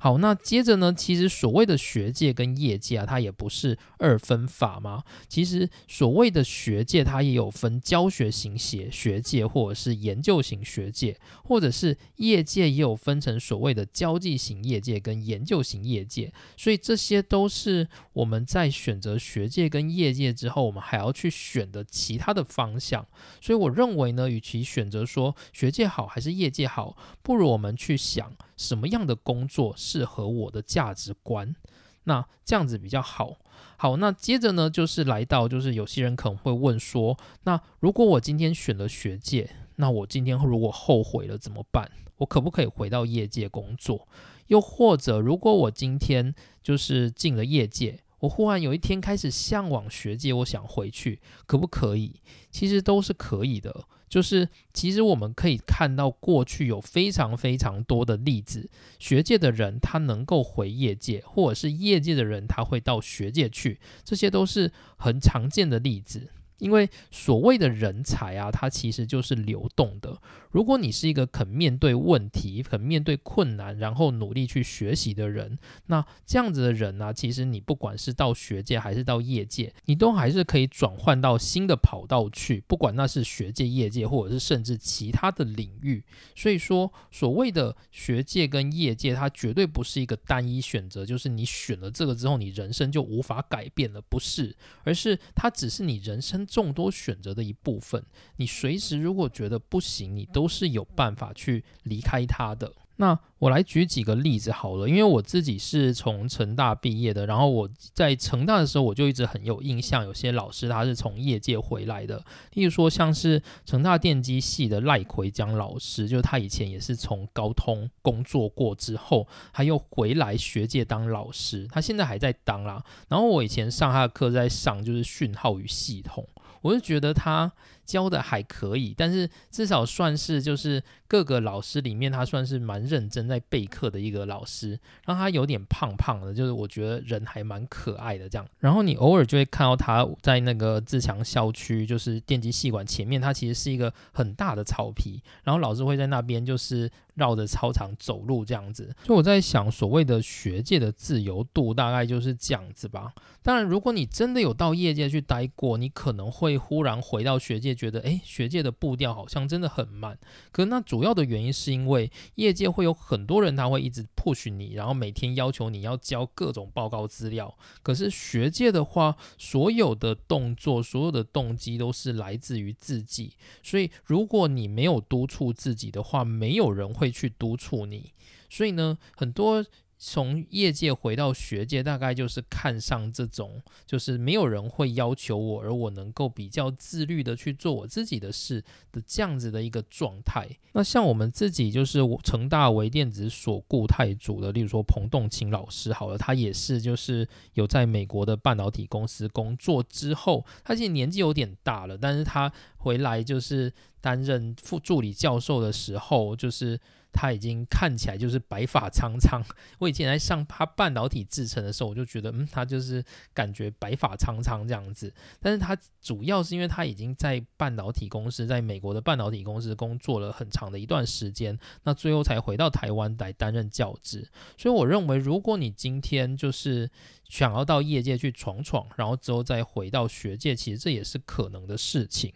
好，那接着呢？其实所谓的学界跟业界啊，它也不是二分法吗？其实所谓的学界，它也有分教学型学学界，或者是研究型学界，或者是业界也有分成所谓的交际型业界跟研究型业界。所以这些都是我们在选择学界跟业界之后，我们还要去选的其他的方向。所以我认为呢，与其选择说学界好还是业界好，不如我们去想。什么样的工作适合我的价值观？那这样子比较好。好，那接着呢，就是来到，就是有些人可能会问说，那如果我今天选了学界，那我今天如果后悔了怎么办？我可不可以回到业界工作？又或者，如果我今天就是进了业界，我忽然有一天开始向往学界，我想回去，可不可以？其实都是可以的。就是其实我们可以看到，过去有非常非常多的例子，学界的人他能够回业界，或者是业界的人他会到学界去，这些都是很常见的例子。因为所谓的人才啊，它其实就是流动的。如果你是一个肯面对问题、肯面对困难，然后努力去学习的人，那这样子的人呢，其实你不管是到学界还是到业界，你都还是可以转换到新的跑道去，不管那是学界、业界，或者是甚至其他的领域。所以说，所谓的学界跟业界，它绝对不是一个单一选择，就是你选了这个之后，你人生就无法改变了，不是，而是它只是你人生众多选择的一部分。你随时如果觉得不行，你都。是有办法去离开他的。那我来举几个例子好了，因为我自己是从成大毕业的，然后我在成大的时候，我就一直很有印象，有些老师他是从业界回来的，例如说像是成大电机系的赖奎江老师，就是他以前也是从高通工作过之后，他又回来学界当老师，他现在还在当啦。然后我以前上他的课在上就是讯号与系统，我就觉得他。教的还可以，但是至少算是就是各个老师里面，他算是蛮认真在备课的一个老师。让他有点胖胖的，就是我觉得人还蛮可爱的这样。然后你偶尔就会看到他在那个自强校区，就是电机系馆前面，他其实是一个很大的草皮，然后老师会在那边就是绕着操场走路这样子。所以我在想，所谓的学界的自由度大概就是这样子吧。当然，如果你真的有到业界去待过，你可能会忽然回到学界。觉得诶，学界的步调好像真的很慢。可那主要的原因是因为业界会有很多人，他会一直 push 你，然后每天要求你要交各种报告资料。可是学界的话，所有的动作、所有的动机都是来自于自己。所以如果你没有督促自己的话，没有人会去督促你。所以呢，很多。从业界回到学界，大概就是看上这种，就是没有人会要求我，而我能够比较自律的去做我自己的事的这样子的一个状态。那像我们自己，就是成大微电子所固态组的，例如说彭栋清老师，好了，他也是就是有在美国的半导体公司工作之后，他其实年纪有点大了，但是他回来就是担任副助理教授的时候，就是。他已经看起来就是白发苍苍。我以前在上他半导体制程的时候，我就觉得，嗯，他就是感觉白发苍苍这样子。但是他主要是因为他已经在半导体公司，在美国的半导体公司工作了很长的一段时间，那最后才回到台湾来担任教职。所以我认为，如果你今天就是想要到业界去闯闯，然后之后再回到学界，其实这也是可能的事情。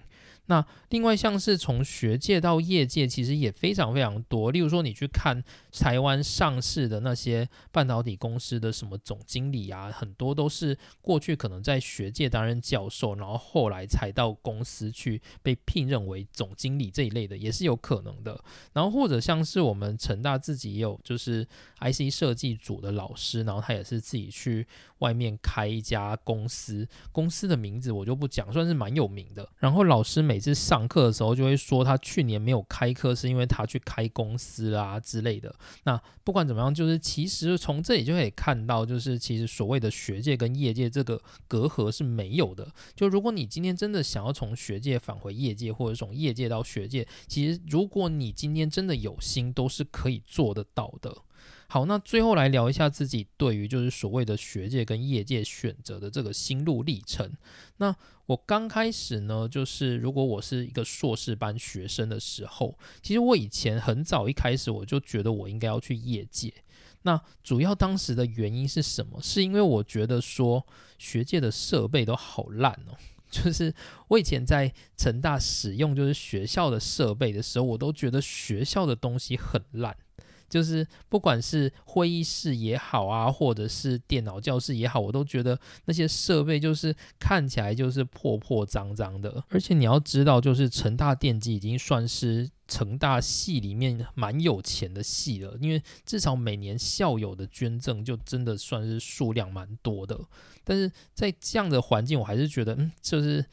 那另外像是从学界到业界，其实也非常非常多。例如说，你去看台湾上市的那些半导体公司的什么总经理啊，很多都是过去可能在学界担任教授，然后后来才到公司去被聘任为总经理这一类的，也是有可能的。然后或者像是我们成大自己也有就是 IC 设计组的老师，然后他也是自己去外面开一家公司，公司的名字我就不讲，算是蛮有名的。然后老师每次上课的时候就会说他去年没有开课是因为他去开公司啦之类的。那不管怎么样，就是其实从这里就可以看到，就是其实所谓的学界跟业界这个隔阂是没有的。就如果你今天真的想要从学界返回业界，或者从业界到学界，其实如果你今天真的有心，都是可以做得到的。好，那最后来聊一下自己对于就是所谓的学界跟业界选择的这个心路历程。那我刚开始呢，就是如果我是一个硕士班学生的时候，其实我以前很早一开始我就觉得我应该要去业界。那主要当时的原因是什么？是因为我觉得说学界的设备都好烂哦，就是我以前在成大使用就是学校的设备的时候，我都觉得学校的东西很烂。就是不管是会议室也好啊，或者是电脑教室也好，我都觉得那些设备就是看起来就是破破脏脏的。而且你要知道，就是成大电机已经算是成大系里面蛮有钱的系了，因为至少每年校友的捐赠就真的算是数量蛮多的。但是在这样的环境，我还是觉得，嗯，就是。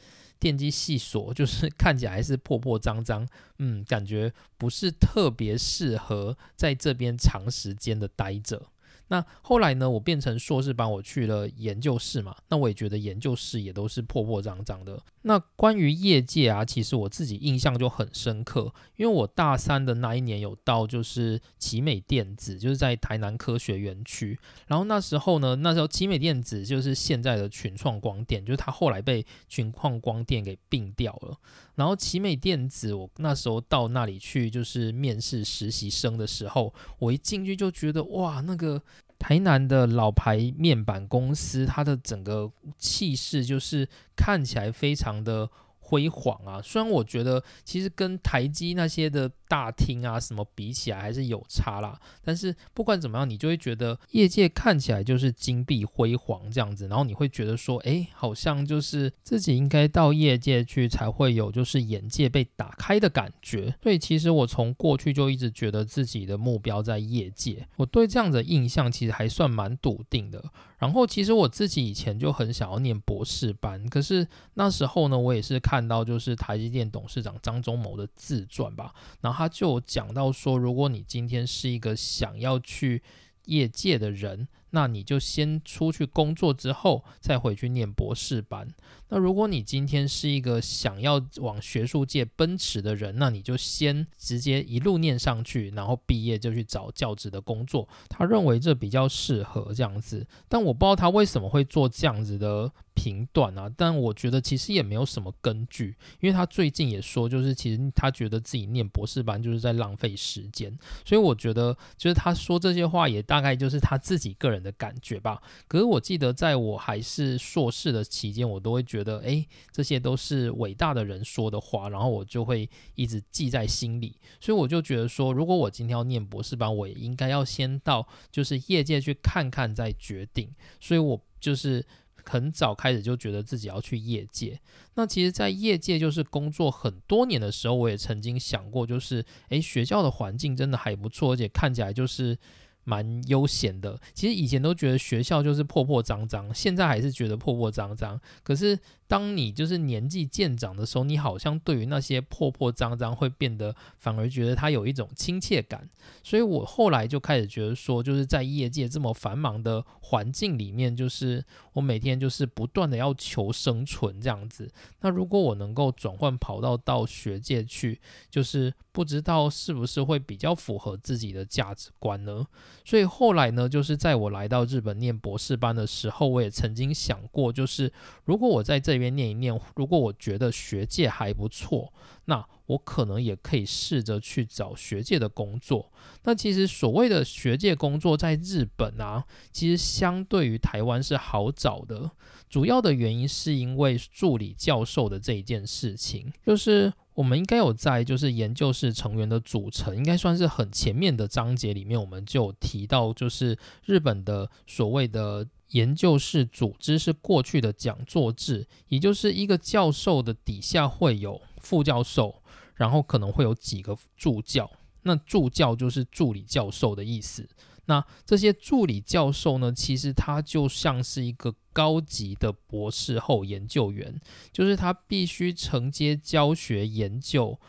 电机系锁就是看起来还是破破脏脏，嗯，感觉不是特别适合在这边长时间的待着。那后来呢，我变成硕士班，我去了研究室嘛，那我也觉得研究室也都是破破脏脏的。那关于业界啊，其实我自己印象就很深刻，因为我大三的那一年有到就是奇美电子，就是在台南科学园区。然后那时候呢，那时候奇美电子就是现在的群创光电，就是它后来被群创光电给并掉了。然后奇美电子，我那时候到那里去就是面试实习生的时候，我一进去就觉得哇，那个。台南的老牌面板公司，它的整个气势就是看起来非常的。辉煌啊！虽然我觉得其实跟台积那些的大厅啊什么比起来还是有差啦，但是不管怎么样，你就会觉得业界看起来就是金碧辉煌这样子，然后你会觉得说，哎，好像就是自己应该到业界去才会有就是眼界被打开的感觉。所以其实我从过去就一直觉得自己的目标在业界，我对这样的印象其实还算蛮笃定的。然后其实我自己以前就很想要念博士班，可是那时候呢，我也是看到就是台积电董事长张忠谋的自传吧，然后他他就讲到说，如果你今天是一个想要去业界的人。那你就先出去工作之后，再回去念博士班。那如果你今天是一个想要往学术界奔驰的人，那你就先直接一路念上去，然后毕业就去找教职的工作。他认为这比较适合这样子，但我不知道他为什么会做这样子的评断啊。但我觉得其实也没有什么根据，因为他最近也说，就是其实他觉得自己念博士班就是在浪费时间。所以我觉得，就是他说这些话也大概就是他自己个人。的感觉吧。可是我记得，在我还是硕士的期间，我都会觉得，哎，这些都是伟大的人说的话，然后我就会一直记在心里。所以我就觉得说，如果我今天要念博士班，我也应该要先到就是业界去看看再决定。所以我就是很早开始就觉得自己要去业界。那其实，在业界就是工作很多年的时候，我也曾经想过，就是诶，学校的环境真的还不错，而且看起来就是。蛮悠闲的，其实以前都觉得学校就是破破脏脏，现在还是觉得破破脏脏。可是当你就是年纪渐长的时候，你好像对于那些破破脏脏会变得反而觉得它有一种亲切感。所以我后来就开始觉得说，就是在业界这么繁忙的环境里面，就是我每天就是不断的要求生存这样子。那如果我能够转换跑道到学界去，就是不知道是不是会比较符合自己的价值观呢？所以后来呢，就是在我来到日本念博士班的时候，我也曾经想过，就是如果我在这这边念一念，如果我觉得学界还不错，那我可能也可以试着去找学界的工作。那其实所谓的学界工作在日本啊，其实相对于台湾是好找的。主要的原因是因为助理教授的这一件事情，就是。我们应该有在就是研究室成员的组成，应该算是很前面的章节里面，我们就提到，就是日本的所谓的研究室组织是过去的讲座制，也就是一个教授的底下会有副教授，然后可能会有几个助教，那助教就是助理教授的意思。那这些助理教授呢，其实他就像是一个高级的博士后研究员，就是他必须承接教学研究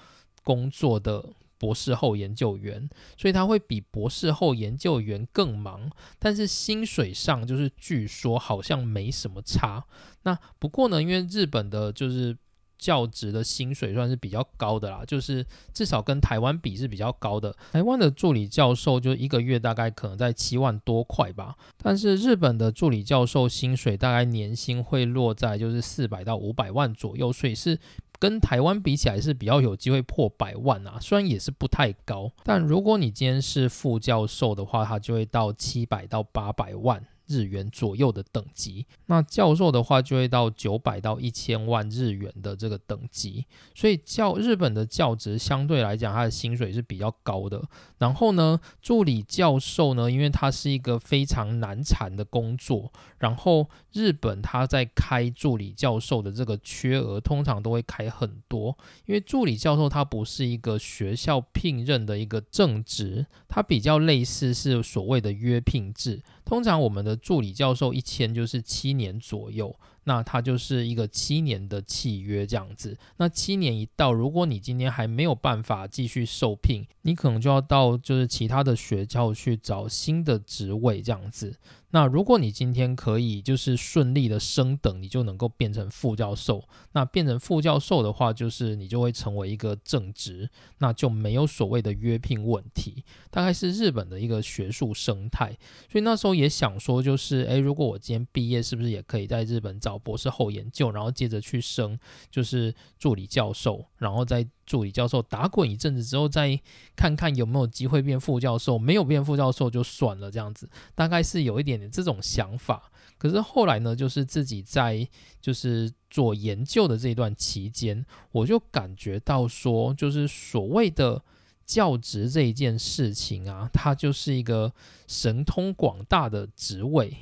工作的博士后研究员，所以他会比博士后研究员更忙，但是薪水上就是据说好像没什么差。那不过呢，因为日本的就是。教职的薪水算是比较高的啦，就是至少跟台湾比是比较高的。台湾的助理教授就一个月大概可能在七万多块吧，但是日本的助理教授薪水大概年薪会落在就是四百到五百万左右，所以是跟台湾比起来是比较有机会破百万啊。虽然也是不太高，但如果你今天是副教授的话，他就会到七百到八百万。日元左右的等级，那教授的话就会到九百到一千万日元的这个等级，所以教日本的教职相对来讲，他的薪水是比较高的。然后呢，助理教授呢，因为他是一个非常难缠的工作，然后日本他在开助理教授的这个缺额，通常都会开很多，因为助理教授他不是一个学校聘任的一个正职，他比较类似是所谓的约聘制。通常我们的助理教授一签就是七年左右，那它就是一个七年的契约这样子。那七年一到，如果你今天还没有办法继续受聘，你可能就要到就是其他的学校去找新的职位这样子。那如果你今天可以就是顺利的升等，你就能够变成副教授。那变成副教授的话，就是你就会成为一个正职，那就没有所谓的约聘问题。大概是日本的一个学术生态。所以那时候也想说，就是诶，如果我今天毕业，是不是也可以在日本找博士后研究，然后接着去升就是助理教授，然后再。助理教授打滚一阵子之后，再看看有没有机会变副教授。没有变副教授就算了，这样子大概是有一点点这种想法。可是后来呢，就是自己在就是做研究的这一段期间，我就感觉到说，就是所谓的教职这一件事情啊，它就是一个神通广大的职位。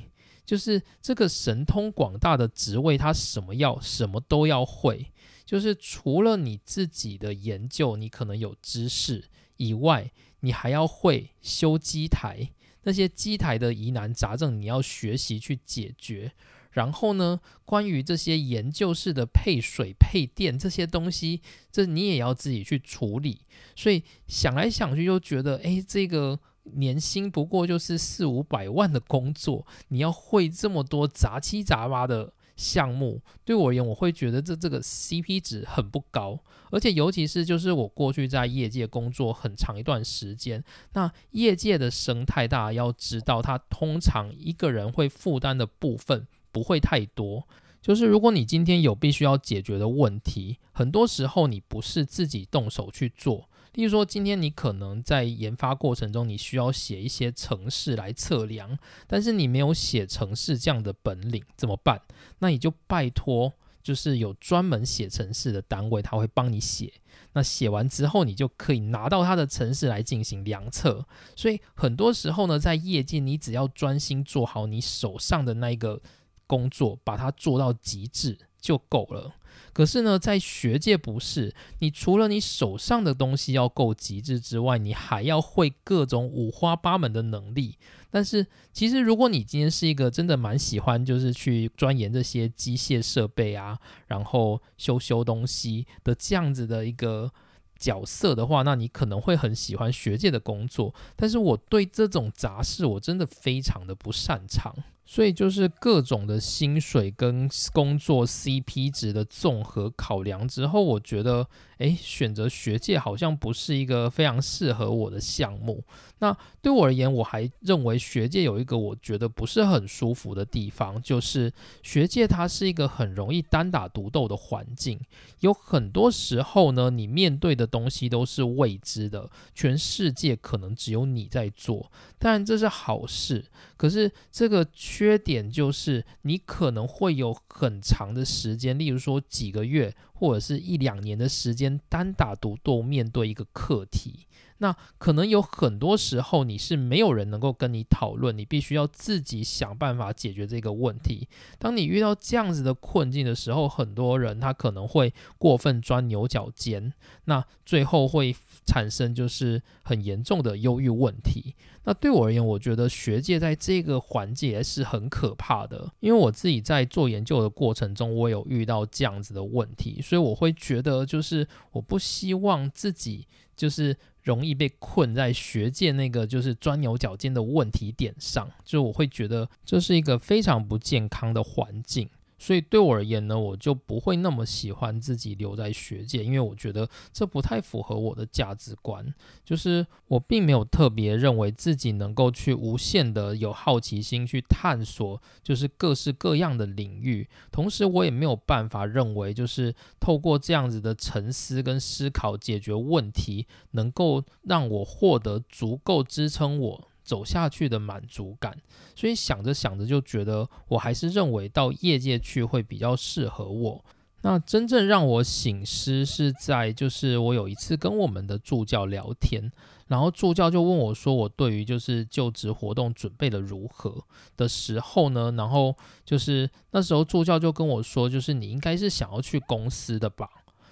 就是这个神通广大的职位，它什么要什么都要会。就是除了你自己的研究，你可能有知识以外，你还要会修机台，那些机台的疑难杂症你要学习去解决。然后呢，关于这些研究室的配水配电这些东西，这你也要自己去处理。所以想来想去，就觉得，哎，这个年薪不过就是四五百万的工作，你要会这么多杂七杂八的。项目对我而言，我会觉得这这个 CP 值很不高，而且尤其是就是我过去在业界工作很长一段时间，那业界的生态大家要知道，它通常一个人会负担的部分不会太多，就是如果你今天有必须要解决的问题，很多时候你不是自己动手去做。例如说，今天你可能在研发过程中，你需要写一些程式来测量，但是你没有写程式这样的本领，怎么办？那你就拜托，就是有专门写程式的单位，他会帮你写。那写完之后，你就可以拿到他的程式来进行量测。所以很多时候呢，在业界，你只要专心做好你手上的那一个工作，把它做到极致就够了。可是呢，在学界不是，你除了你手上的东西要够极致之外，你还要会各种五花八门的能力。但是其实，如果你今天是一个真的蛮喜欢，就是去钻研这些机械设备啊，然后修修东西的这样子的一个角色的话，那你可能会很喜欢学界的工作。但是我对这种杂事，我真的非常的不擅长。所以就是各种的薪水跟工作 CP 值的综合考量之后，我觉得，诶，选择学界好像不是一个非常适合我的项目。那对我而言，我还认为学界有一个我觉得不是很舒服的地方，就是学界它是一个很容易单打独斗的环境，有很多时候呢，你面对的东西都是未知的，全世界可能只有你在做，当然这是好事，可是这个。缺点就是，你可能会有很长的时间，例如说几个月或者是一两年的时间，单打独斗面对一个课题。那可能有很多时候你是没有人能够跟你讨论，你必须要自己想办法解决这个问题。当你遇到这样子的困境的时候，很多人他可能会过分钻牛角尖，那最后会产生就是很严重的忧郁问题。那对我而言，我觉得学界在这个环节是很可怕的，因为我自己在做研究的过程中，我有遇到这样子的问题，所以我会觉得就是我不希望自己就是。容易被困在学界那个就是钻牛角尖的问题点上，就我会觉得这是一个非常不健康的环境。所以对我而言呢，我就不会那么喜欢自己留在学界，因为我觉得这不太符合我的价值观。就是我并没有特别认为自己能够去无限的有好奇心去探索，就是各式各样的领域。同时，我也没有办法认为，就是透过这样子的沉思跟思考解决问题，能够让我获得足够支撑我。走下去的满足感，所以想着想着就觉得，我还是认为到业界去会比较适合我。那真正让我醒思是在，就是我有一次跟我们的助教聊天，然后助教就问我说，我对于就是就职活动准备的如何的时候呢？然后就是那时候助教就跟我说，就是你应该是想要去公司的吧。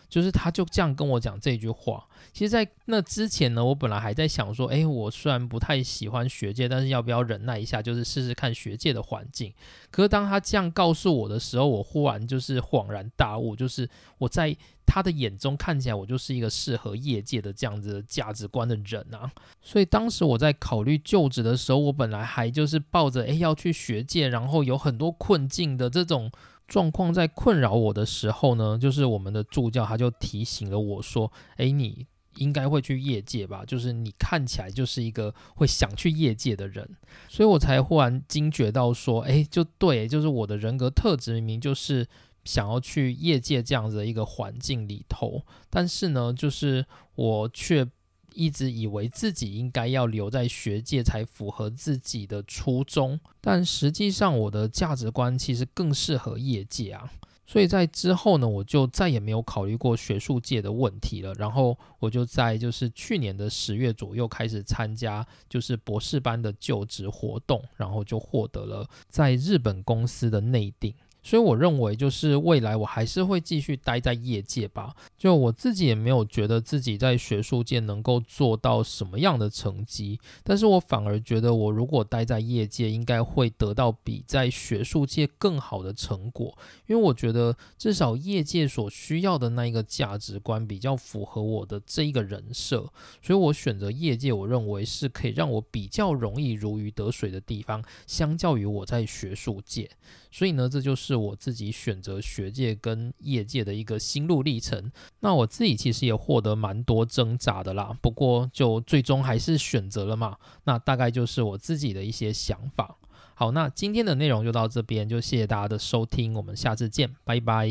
就是他就这样跟我讲这句话。其实，在那之前呢，我本来还在想说，诶，我虽然不太喜欢学界，但是要不要忍耐一下，就是试试看学界的环境。可是当他这样告诉我的时候，我忽然就是恍然大悟，就是我在他的眼中看起来，我就是一个适合业界的这样子的价值观的人啊。所以当时我在考虑就职的时候，我本来还就是抱着诶要去学界，然后有很多困境的这种。状况在困扰我的时候呢，就是我们的助教他就提醒了我说：“诶，你应该会去业界吧？就是你看起来就是一个会想去业界的人。”所以我才忽然惊觉到说：“诶，就对，就是我的人格特质明明就是想要去业界这样子的一个环境里头，但是呢，就是我却。”一直以为自己应该要留在学界才符合自己的初衷，但实际上我的价值观其实更适合业界啊。所以在之后呢，我就再也没有考虑过学术界的问题了。然后我就在就是去年的十月左右开始参加就是博士班的就职活动，然后就获得了在日本公司的内定。所以我认为，就是未来我还是会继续待在业界吧。就我自己也没有觉得自己在学术界能够做到什么样的成绩，但是我反而觉得，我如果待在业界，应该会得到比在学术界更好的成果。因为我觉得，至少业界所需要的那一个价值观比较符合我的这一个人设，所以我选择业界，我认为是可以让我比较容易如鱼得水的地方，相较于我在学术界。所以呢，这就是我自己选择学界跟业界的一个心路历程。那我自己其实也获得蛮多挣扎的啦，不过就最终还是选择了嘛。那大概就是我自己的一些想法。好，那今天的内容就到这边，就谢谢大家的收听，我们下次见，拜拜。